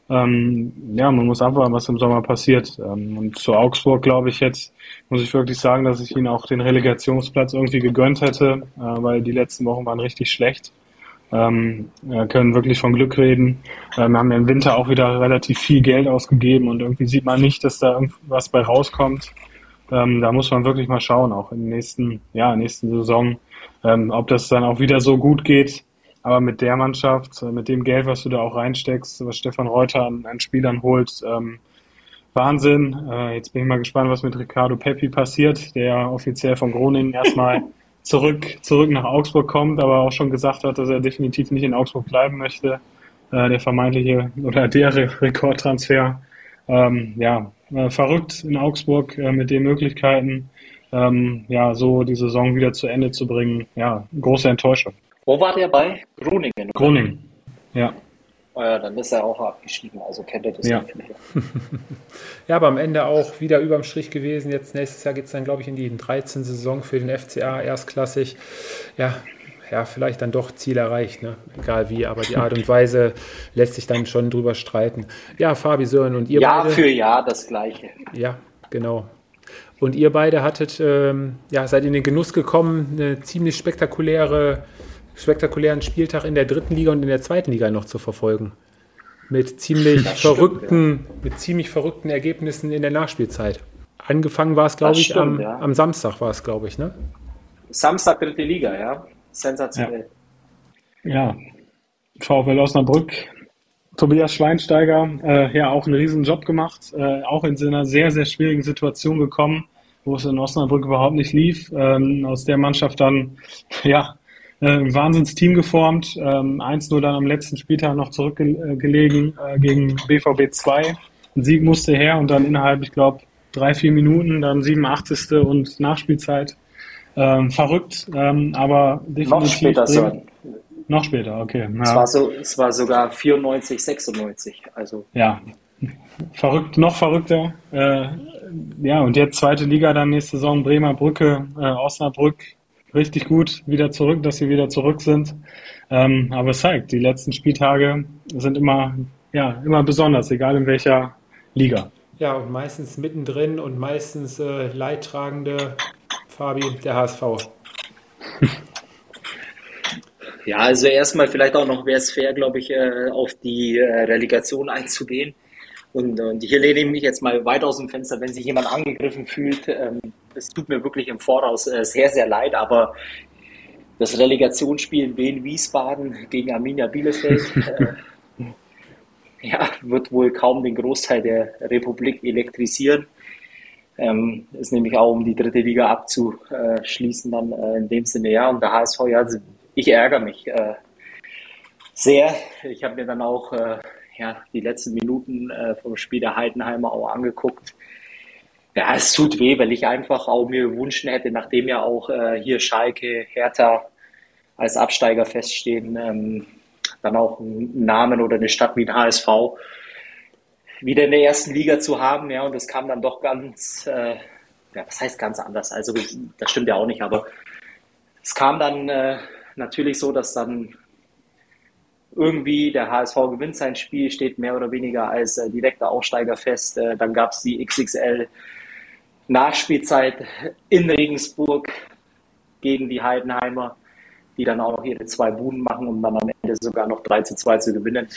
Ähm, ja, man muss abwarten, was im Sommer passiert. Ähm, und zu Augsburg, glaube ich, jetzt muss ich wirklich sagen, dass ich ihnen auch den Relegationsplatz irgendwie gegönnt hätte, äh, weil die letzten Wochen waren richtig schlecht ähm, können wirklich von Glück reden. Ähm, wir haben ja im Winter auch wieder relativ viel Geld ausgegeben und irgendwie sieht man nicht, dass da irgendwas bei rauskommt. Ähm, da muss man wirklich mal schauen, auch in der nächsten, ja, nächsten Saison, ähm, ob das dann auch wieder so gut geht. Aber mit der Mannschaft, äh, mit dem Geld, was du da auch reinsteckst, was Stefan Reuter an, an Spielern holt, ähm, Wahnsinn. Äh, jetzt bin ich mal gespannt, was mit Ricardo Peppi passiert, der offiziell von Groningen erstmal zurück, zurück nach Augsburg kommt, aber auch schon gesagt hat, dass er definitiv nicht in Augsburg bleiben möchte. Äh, der vermeintliche oder der Rekordtransfer. Ähm, ja, äh, verrückt in Augsburg äh, mit den Möglichkeiten, ähm, ja, so die Saison wieder zu Ende zu bringen. Ja, große Enttäuschung. Wo war der bei? Groningen. Groningen, ja. Oh ja, dann ist er auch abgestiegen, also kennt er das ja. ja, aber am Ende auch wieder überm Strich gewesen. Jetzt nächstes Jahr geht es dann, glaube ich, in die 13. Saison für den FCA erstklassig. Ja, ja, vielleicht dann doch Ziel erreicht, ne? egal wie, aber die Art und Weise lässt sich dann schon drüber streiten. Ja, Fabi Sören und ihr Jahr beide. Jahr für Jahr das Gleiche. Ja, genau. Und ihr beide hattet, ähm, ja, seid in den Genuss gekommen, eine ziemlich spektakuläre spektakulären Spieltag in der dritten Liga und in der zweiten Liga noch zu verfolgen. mit ziemlich verrückten, stimmt, ja. mit ziemlich verrückten Ergebnissen in der Nachspielzeit. Angefangen war es, glaube ich, stimmt, am, ja. am, Samstag war es, glaube ich, ne? Samstag dritte Liga, ja. Sensationell. Ja. ja. VfL Osnabrück, Tobias Schweinsteiger, äh, ja auch einen riesen Job gemacht, äh, auch in so einer sehr, sehr schwierigen Situation gekommen, wo es in Osnabrück überhaupt nicht lief. Ähm, aus der Mannschaft dann, ja, äh, ein Wahnsinnsteam geformt. Ähm, 1-0 dann am letzten Spieltag noch zurückgelegen äh, gegen BVB 2. Ein Sieg musste her und dann innerhalb, ich glaube, drei, vier Minuten, dann 87. und Nachspielzeit. Ähm, verrückt, ähm, aber definitiv. Noch später, Sören. Noch später, okay. Ja. Es, war so, es war sogar 94, 96. Also. Ja, verrückt, noch verrückter. Äh, ja, und jetzt zweite Liga dann nächste Saison, Bremer Brücke, äh, Osnabrück, richtig gut wieder zurück, dass sie wieder zurück sind. Ähm, aber es zeigt, die letzten Spieltage sind immer, ja, immer besonders, egal in welcher Liga. Ja, und meistens mittendrin und meistens äh, leidtragende Fabi, der HSV. Ja, also erstmal vielleicht auch noch wäre es fair, glaube ich, äh, auf die äh, Relegation einzugehen. Und, und hier lehne ich mich jetzt mal weit aus dem Fenster, wenn sich jemand angegriffen fühlt. Ähm, es tut mir wirklich im Voraus äh, sehr, sehr leid, aber das Relegationsspiel in Wien-Wiesbaden gegen Arminia Bielefeld äh, ja, wird wohl kaum den Großteil der Republik elektrisieren. Ähm, ist nämlich auch um die dritte Liga abzuschließen dann äh, in dem Sinne, ja. Und der HSV, ja, also ich ärgere mich äh, sehr. Ich habe mir dann auch äh, ja, die letzten Minuten äh, vom Spiel der Heidenheimer auch angeguckt. Ja, es tut weh, weil ich einfach auch mir gewünscht hätte, nachdem ja auch äh, hier Schalke, Hertha als Absteiger feststehen, ähm, dann auch einen Namen oder eine Stadt wie ein HSV wieder in der ersten Liga zu haben. Ja, und das kam dann doch ganz, äh, ja, was heißt ganz anders? Also, das stimmt ja auch nicht, aber es kam dann äh, natürlich so, dass dann irgendwie der HSV gewinnt sein Spiel, steht mehr oder weniger als äh, direkter Aufsteiger fest. Äh, dann gab es die XXL Nachspielzeit in Regensburg gegen die Heidenheimer, die dann auch noch ihre zwei Buden machen, um dann am Ende sogar noch 3 zu 2 zu gewinnen.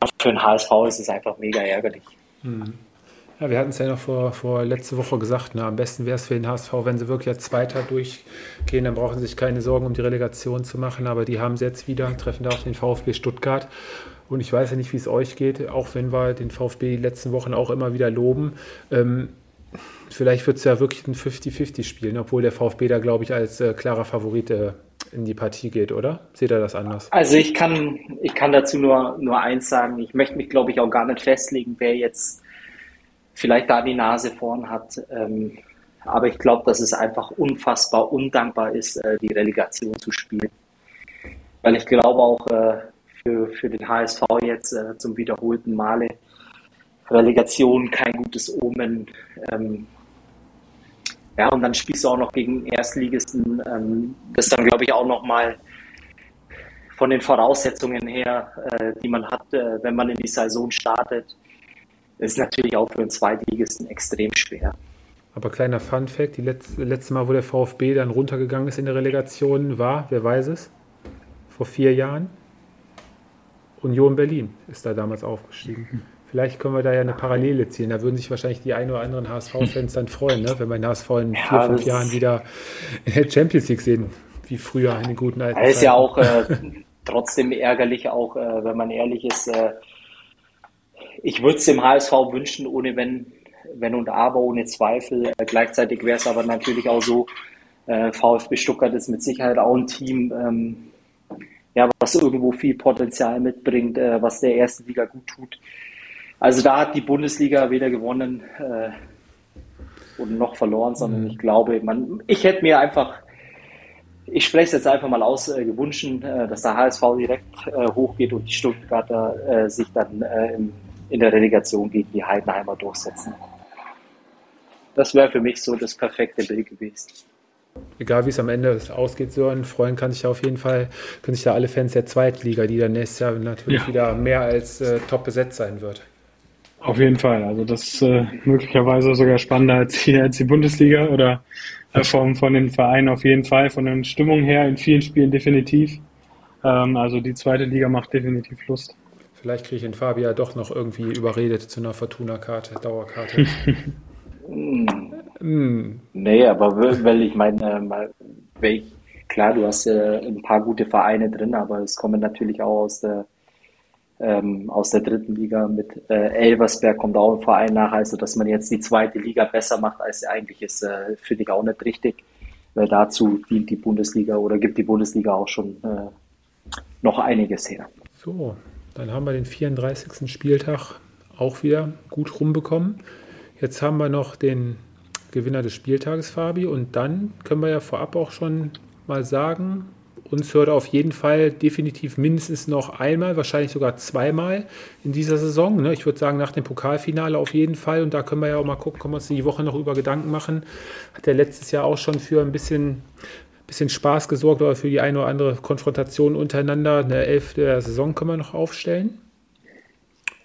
Ja, für den HSV ist es einfach mega ärgerlich. Mhm. Ja, wir hatten es ja noch vor, vor letzte Woche gesagt, na, am besten wäre es für den HSV, wenn sie wirklich als Zweiter durchgehen, dann brauchen sie sich keine Sorgen um die Relegation zu machen, aber die haben sie jetzt wieder, treffen da auf den VfB Stuttgart. Und ich weiß ja nicht, wie es euch geht, auch wenn wir den VfB die letzten Wochen auch immer wieder loben. Ähm, vielleicht wird es ja wirklich ein 50-50 spielen, obwohl der VfB da, glaube ich, als äh, klarer Favorit äh, in die Partie geht, oder? Seht ihr das anders? Also ich kann, ich kann dazu nur, nur eins sagen. Ich möchte mich, glaube ich, auch gar nicht festlegen, wer jetzt vielleicht da die Nase vorn hat. Ähm, aber ich glaube, dass es einfach unfassbar undankbar ist, äh, die Relegation zu spielen. Weil ich glaube auch äh, für, für den HSV jetzt äh, zum wiederholten Male Relegation kein gutes Omen. Ähm, ja, und dann spielst du auch noch gegen Erstligisten. Ähm, das dann, glaube ich, auch nochmal von den Voraussetzungen her, äh, die man hat, äh, wenn man in die Saison startet, ist natürlich auch für einen Zweitligisten extrem schwer. Aber kleiner Fun Fact, die letzte, letzte Mal, wo der VfB dann runtergegangen ist in der Relegation, war, wer weiß es, vor vier Jahren, Union Berlin ist da damals aufgestiegen. Vielleicht können wir da ja eine Parallele ziehen. Da würden sich wahrscheinlich die ein oder anderen HSV-Fans dann freuen, ne? wenn wir den HSV in ja, vier, fünf Jahren wieder in der Champions League sehen, wie früher in den guten alten Zeiten. ist ja auch äh, trotzdem ärgerlich, auch äh, wenn man ehrlich ist, äh, ich würde es dem HSV wünschen, ohne wenn, wenn und aber, ohne Zweifel. Äh, gleichzeitig wäre es aber natürlich auch so, äh, VfB Stuttgart ist mit Sicherheit auch ein Team, ähm, ja, was irgendwo viel Potenzial mitbringt, äh, was der ersten Liga gut tut. Also da hat die Bundesliga weder gewonnen äh, und noch verloren, sondern mhm. ich glaube, man, ich hätte mir einfach, ich spreche es jetzt einfach mal aus, äh, gewünscht, äh, dass der HSV direkt äh, hochgeht und die Stuttgarter äh, sich dann äh, im in der Relegation gegen die Heidenheimer durchsetzen. Das wäre für mich so das perfekte Bild gewesen. Egal wie es am Ende ausgeht, Sören, freuen kann sich auf jeden Fall, können sich da alle Fans der Zweitliga, die dann nächstes Jahr natürlich ja. wieder mehr als äh, top besetzt sein wird. Auf jeden Fall. Also das ist äh, möglicherweise sogar spannender als, hier, als die Bundesliga oder äh, von, von den Vereinen auf jeden Fall, von der Stimmung her in vielen Spielen definitiv. Ähm, also die zweite Liga macht definitiv Lust. Vielleicht kriege ich den Fabi ja doch noch irgendwie überredet zu einer Fortuna-Karte, Dauerkarte. mm. Nee, aber weil ich meine, äh, klar, du hast äh, ein paar gute Vereine drin, aber es kommen natürlich auch aus der ähm, aus der dritten Liga mit äh, Elversberg kommt auch ein Verein nach, also dass man jetzt die zweite Liga besser macht, als sie eigentlich ist, äh, finde ich auch nicht richtig, weil dazu dient die Bundesliga oder gibt die Bundesliga auch schon äh, noch einiges her. So, dann haben wir den 34. Spieltag auch wieder gut rumbekommen. Jetzt haben wir noch den Gewinner des Spieltages, Fabi, und dann können wir ja vorab auch schon mal sagen, uns hört auf jeden Fall definitiv mindestens noch einmal, wahrscheinlich sogar zweimal in dieser Saison. Ne? Ich würde sagen, nach dem Pokalfinale auf jeden Fall. Und da können wir ja auch mal gucken, können wir uns die Woche noch über Gedanken machen. Hat der letztes Jahr auch schon für ein bisschen, bisschen Spaß gesorgt oder für die eine oder andere Konfrontation untereinander. Eine Elf der Saison können wir noch aufstellen.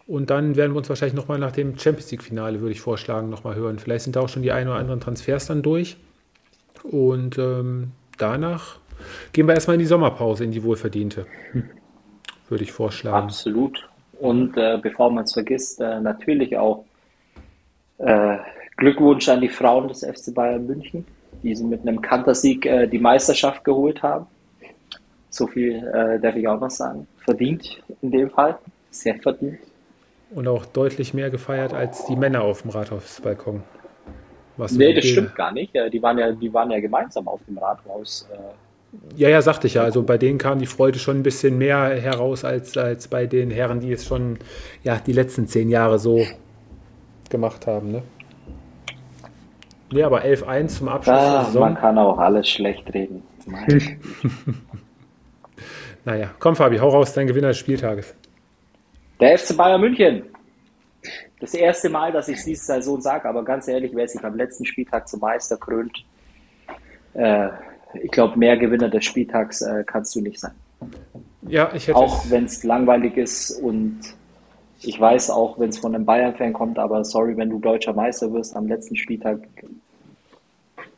Und dann werden wir uns wahrscheinlich nochmal nach dem Champions League-Finale, würde ich vorschlagen, nochmal hören. Vielleicht sind da auch schon die ein oder anderen Transfers dann durch. Und ähm, danach Gehen wir erstmal in die Sommerpause, in die wohlverdiente. Würde ich vorschlagen. Absolut. Und äh, bevor man es vergisst, äh, natürlich auch äh, Glückwunsch an die Frauen des FC Bayern München, die sie mit einem Kantersieg äh, die Meisterschaft geholt haben. So viel äh, darf ich auch noch sagen. Verdient in dem Fall. Sehr verdient. Und auch deutlich mehr gefeiert als die Männer auf dem Rathausbalkon. Was nee, das stimmt gar nicht. Die waren ja, die waren ja gemeinsam auf dem Rathaus. Ja, ja, sagte ich ja. Also bei denen kam die Freude schon ein bisschen mehr heraus als, als bei den Herren, die es schon ja, die letzten zehn Jahre so gemacht haben. Ne? Nee, aber 11-1 zum Abschluss ah, der Saison. Man kann auch alles schlecht reden. naja, komm Fabi, hau raus, dein Gewinner des Spieltages. Der FC Bayern München. Das erste Mal, dass ich es diese Saison sage, aber ganz ehrlich, wer sich am letzten Spieltag zum Meister krönt, äh, ich glaube, mehr Gewinner des Spieltags äh, kannst du nicht sein. Ja, ich hätte Auch wenn es langweilig ist und ich weiß auch, wenn es von einem Bayern-Fan kommt, aber sorry, wenn du deutscher Meister wirst am letzten Spieltag,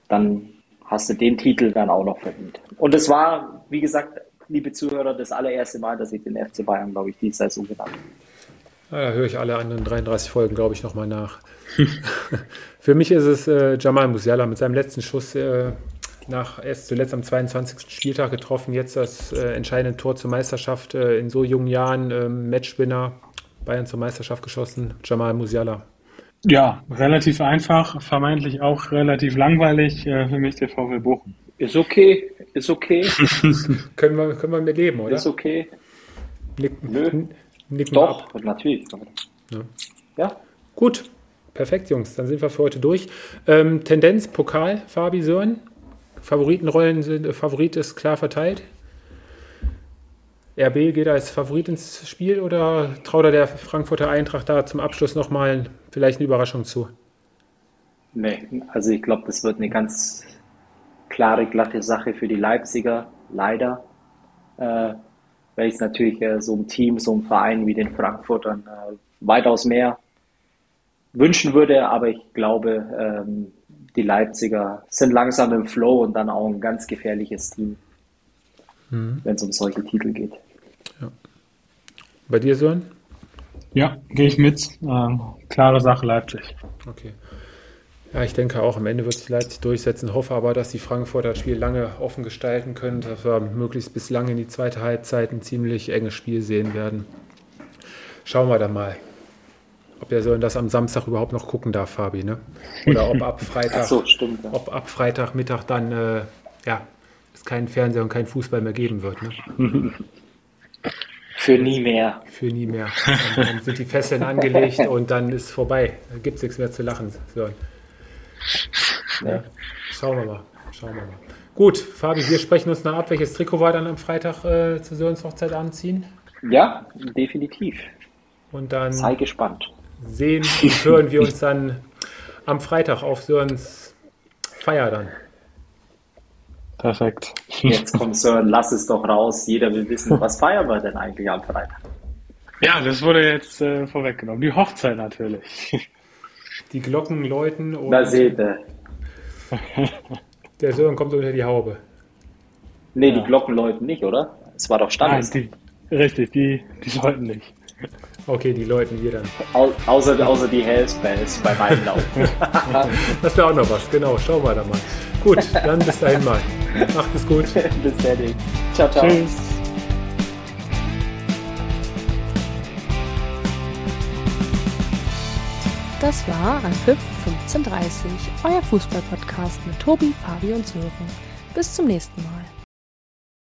dann hast du den Titel dann auch noch verdient. Und es war, wie gesagt, liebe Zuhörer, das allererste Mal, dass ich den FC Bayern, glaube ich, die Saison genannt habe. Ja, höre ich alle anderen 33 Folgen, glaube ich, nochmal nach. Für mich ist es äh, Jamal Musiala mit seinem letzten Schuss äh, nach erst zuletzt am 22. Spieltag getroffen, jetzt das äh, entscheidende Tor zur Meisterschaft äh, in so jungen Jahren, äh, Matchwinner, Bayern zur Meisterschaft geschossen, Jamal Musiala. Ja, relativ einfach, vermeintlich auch relativ langweilig äh, für mich der VW Bochum. Ist okay, ist okay. können, wir, können wir mit leben, oder? Ist okay. Nick, Nö. Nicken Doch, ab. natürlich. Ja. ja. Gut, perfekt, Jungs. Dann sind wir für heute durch. Ähm, Tendenz, Pokal, Fabi Sören. Favoritenrollen sind, Favorit ist klar verteilt. RB geht als Favorit ins Spiel oder traut er der Frankfurter Eintracht da zum Abschluss nochmal vielleicht eine Überraschung zu? Nee, also ich glaube, das wird eine ganz klare, glatte Sache für die Leipziger, leider. Äh, weil ich es natürlich äh, so einem Team, so einem Verein wie den Frankfurtern äh, weitaus mehr wünschen würde, aber ich glaube, ähm, die Leipziger sind langsam im Flow und dann auch ein ganz gefährliches Team, mhm. wenn es um solche Titel geht. Ja. Bei dir, Sören? Ja, gehe ich mit. Ähm, klare Sache Leipzig. Okay. Ja, ich denke auch, am Ende wird sich Leipzig durchsetzen. Hoffe aber, dass die Frankfurter das Spiel lange offen gestalten können, dass wir möglichst bis lange in die zweite Halbzeit ein ziemlich enges Spiel sehen werden. Schauen wir dann mal ob er so das am Samstag überhaupt noch gucken darf, Fabi, ne? Oder ob ab Freitag, so, stimmt, ja. ob ab Freitagmittag dann äh, ja, es keinen Fernseher und keinen Fußball mehr geben wird. Ne? Für nie mehr. Für nie mehr. Dann, dann sind die Fesseln angelegt und dann ist vorbei. Da gibt es nichts mehr zu lachen. So. Ja. Schauen wir mal. Schauen wir mal. Gut, Fabi, wir sprechen uns noch ab. Welches Trikot war dann am Freitag äh, zur Sörens Hochzeit anziehen? Ja, definitiv. Und dann. Sei gespannt sehen und hören wir uns dann am Freitag auf Sörens Feier dann. Perfekt. Jetzt kommt Sören, lass es doch raus. Jeder will wissen, was feiern wir denn eigentlich am Freitag? Ja, das wurde jetzt äh, vorweggenommen. Die Hochzeit natürlich. Die Glocken läuten und. Da seht ihr. Der Sören kommt unter die Haube. Nee, ja. die Glocken läuten nicht, oder? Es war doch Standard. Nein, die, richtig, die, die läuten nicht. Okay, die läuten wir dann. Au außer, außer die Hellspells beim Einlauf. das wäre auch noch was, genau. Schauen wir da mal. Gut, dann bis dahin mal. Macht es gut. bis dann. Ciao, ciao. Tschüss. Das war Anpfiff 1530, euer Fußballpodcast mit Tobi, Fabi und Sören. Bis zum nächsten Mal.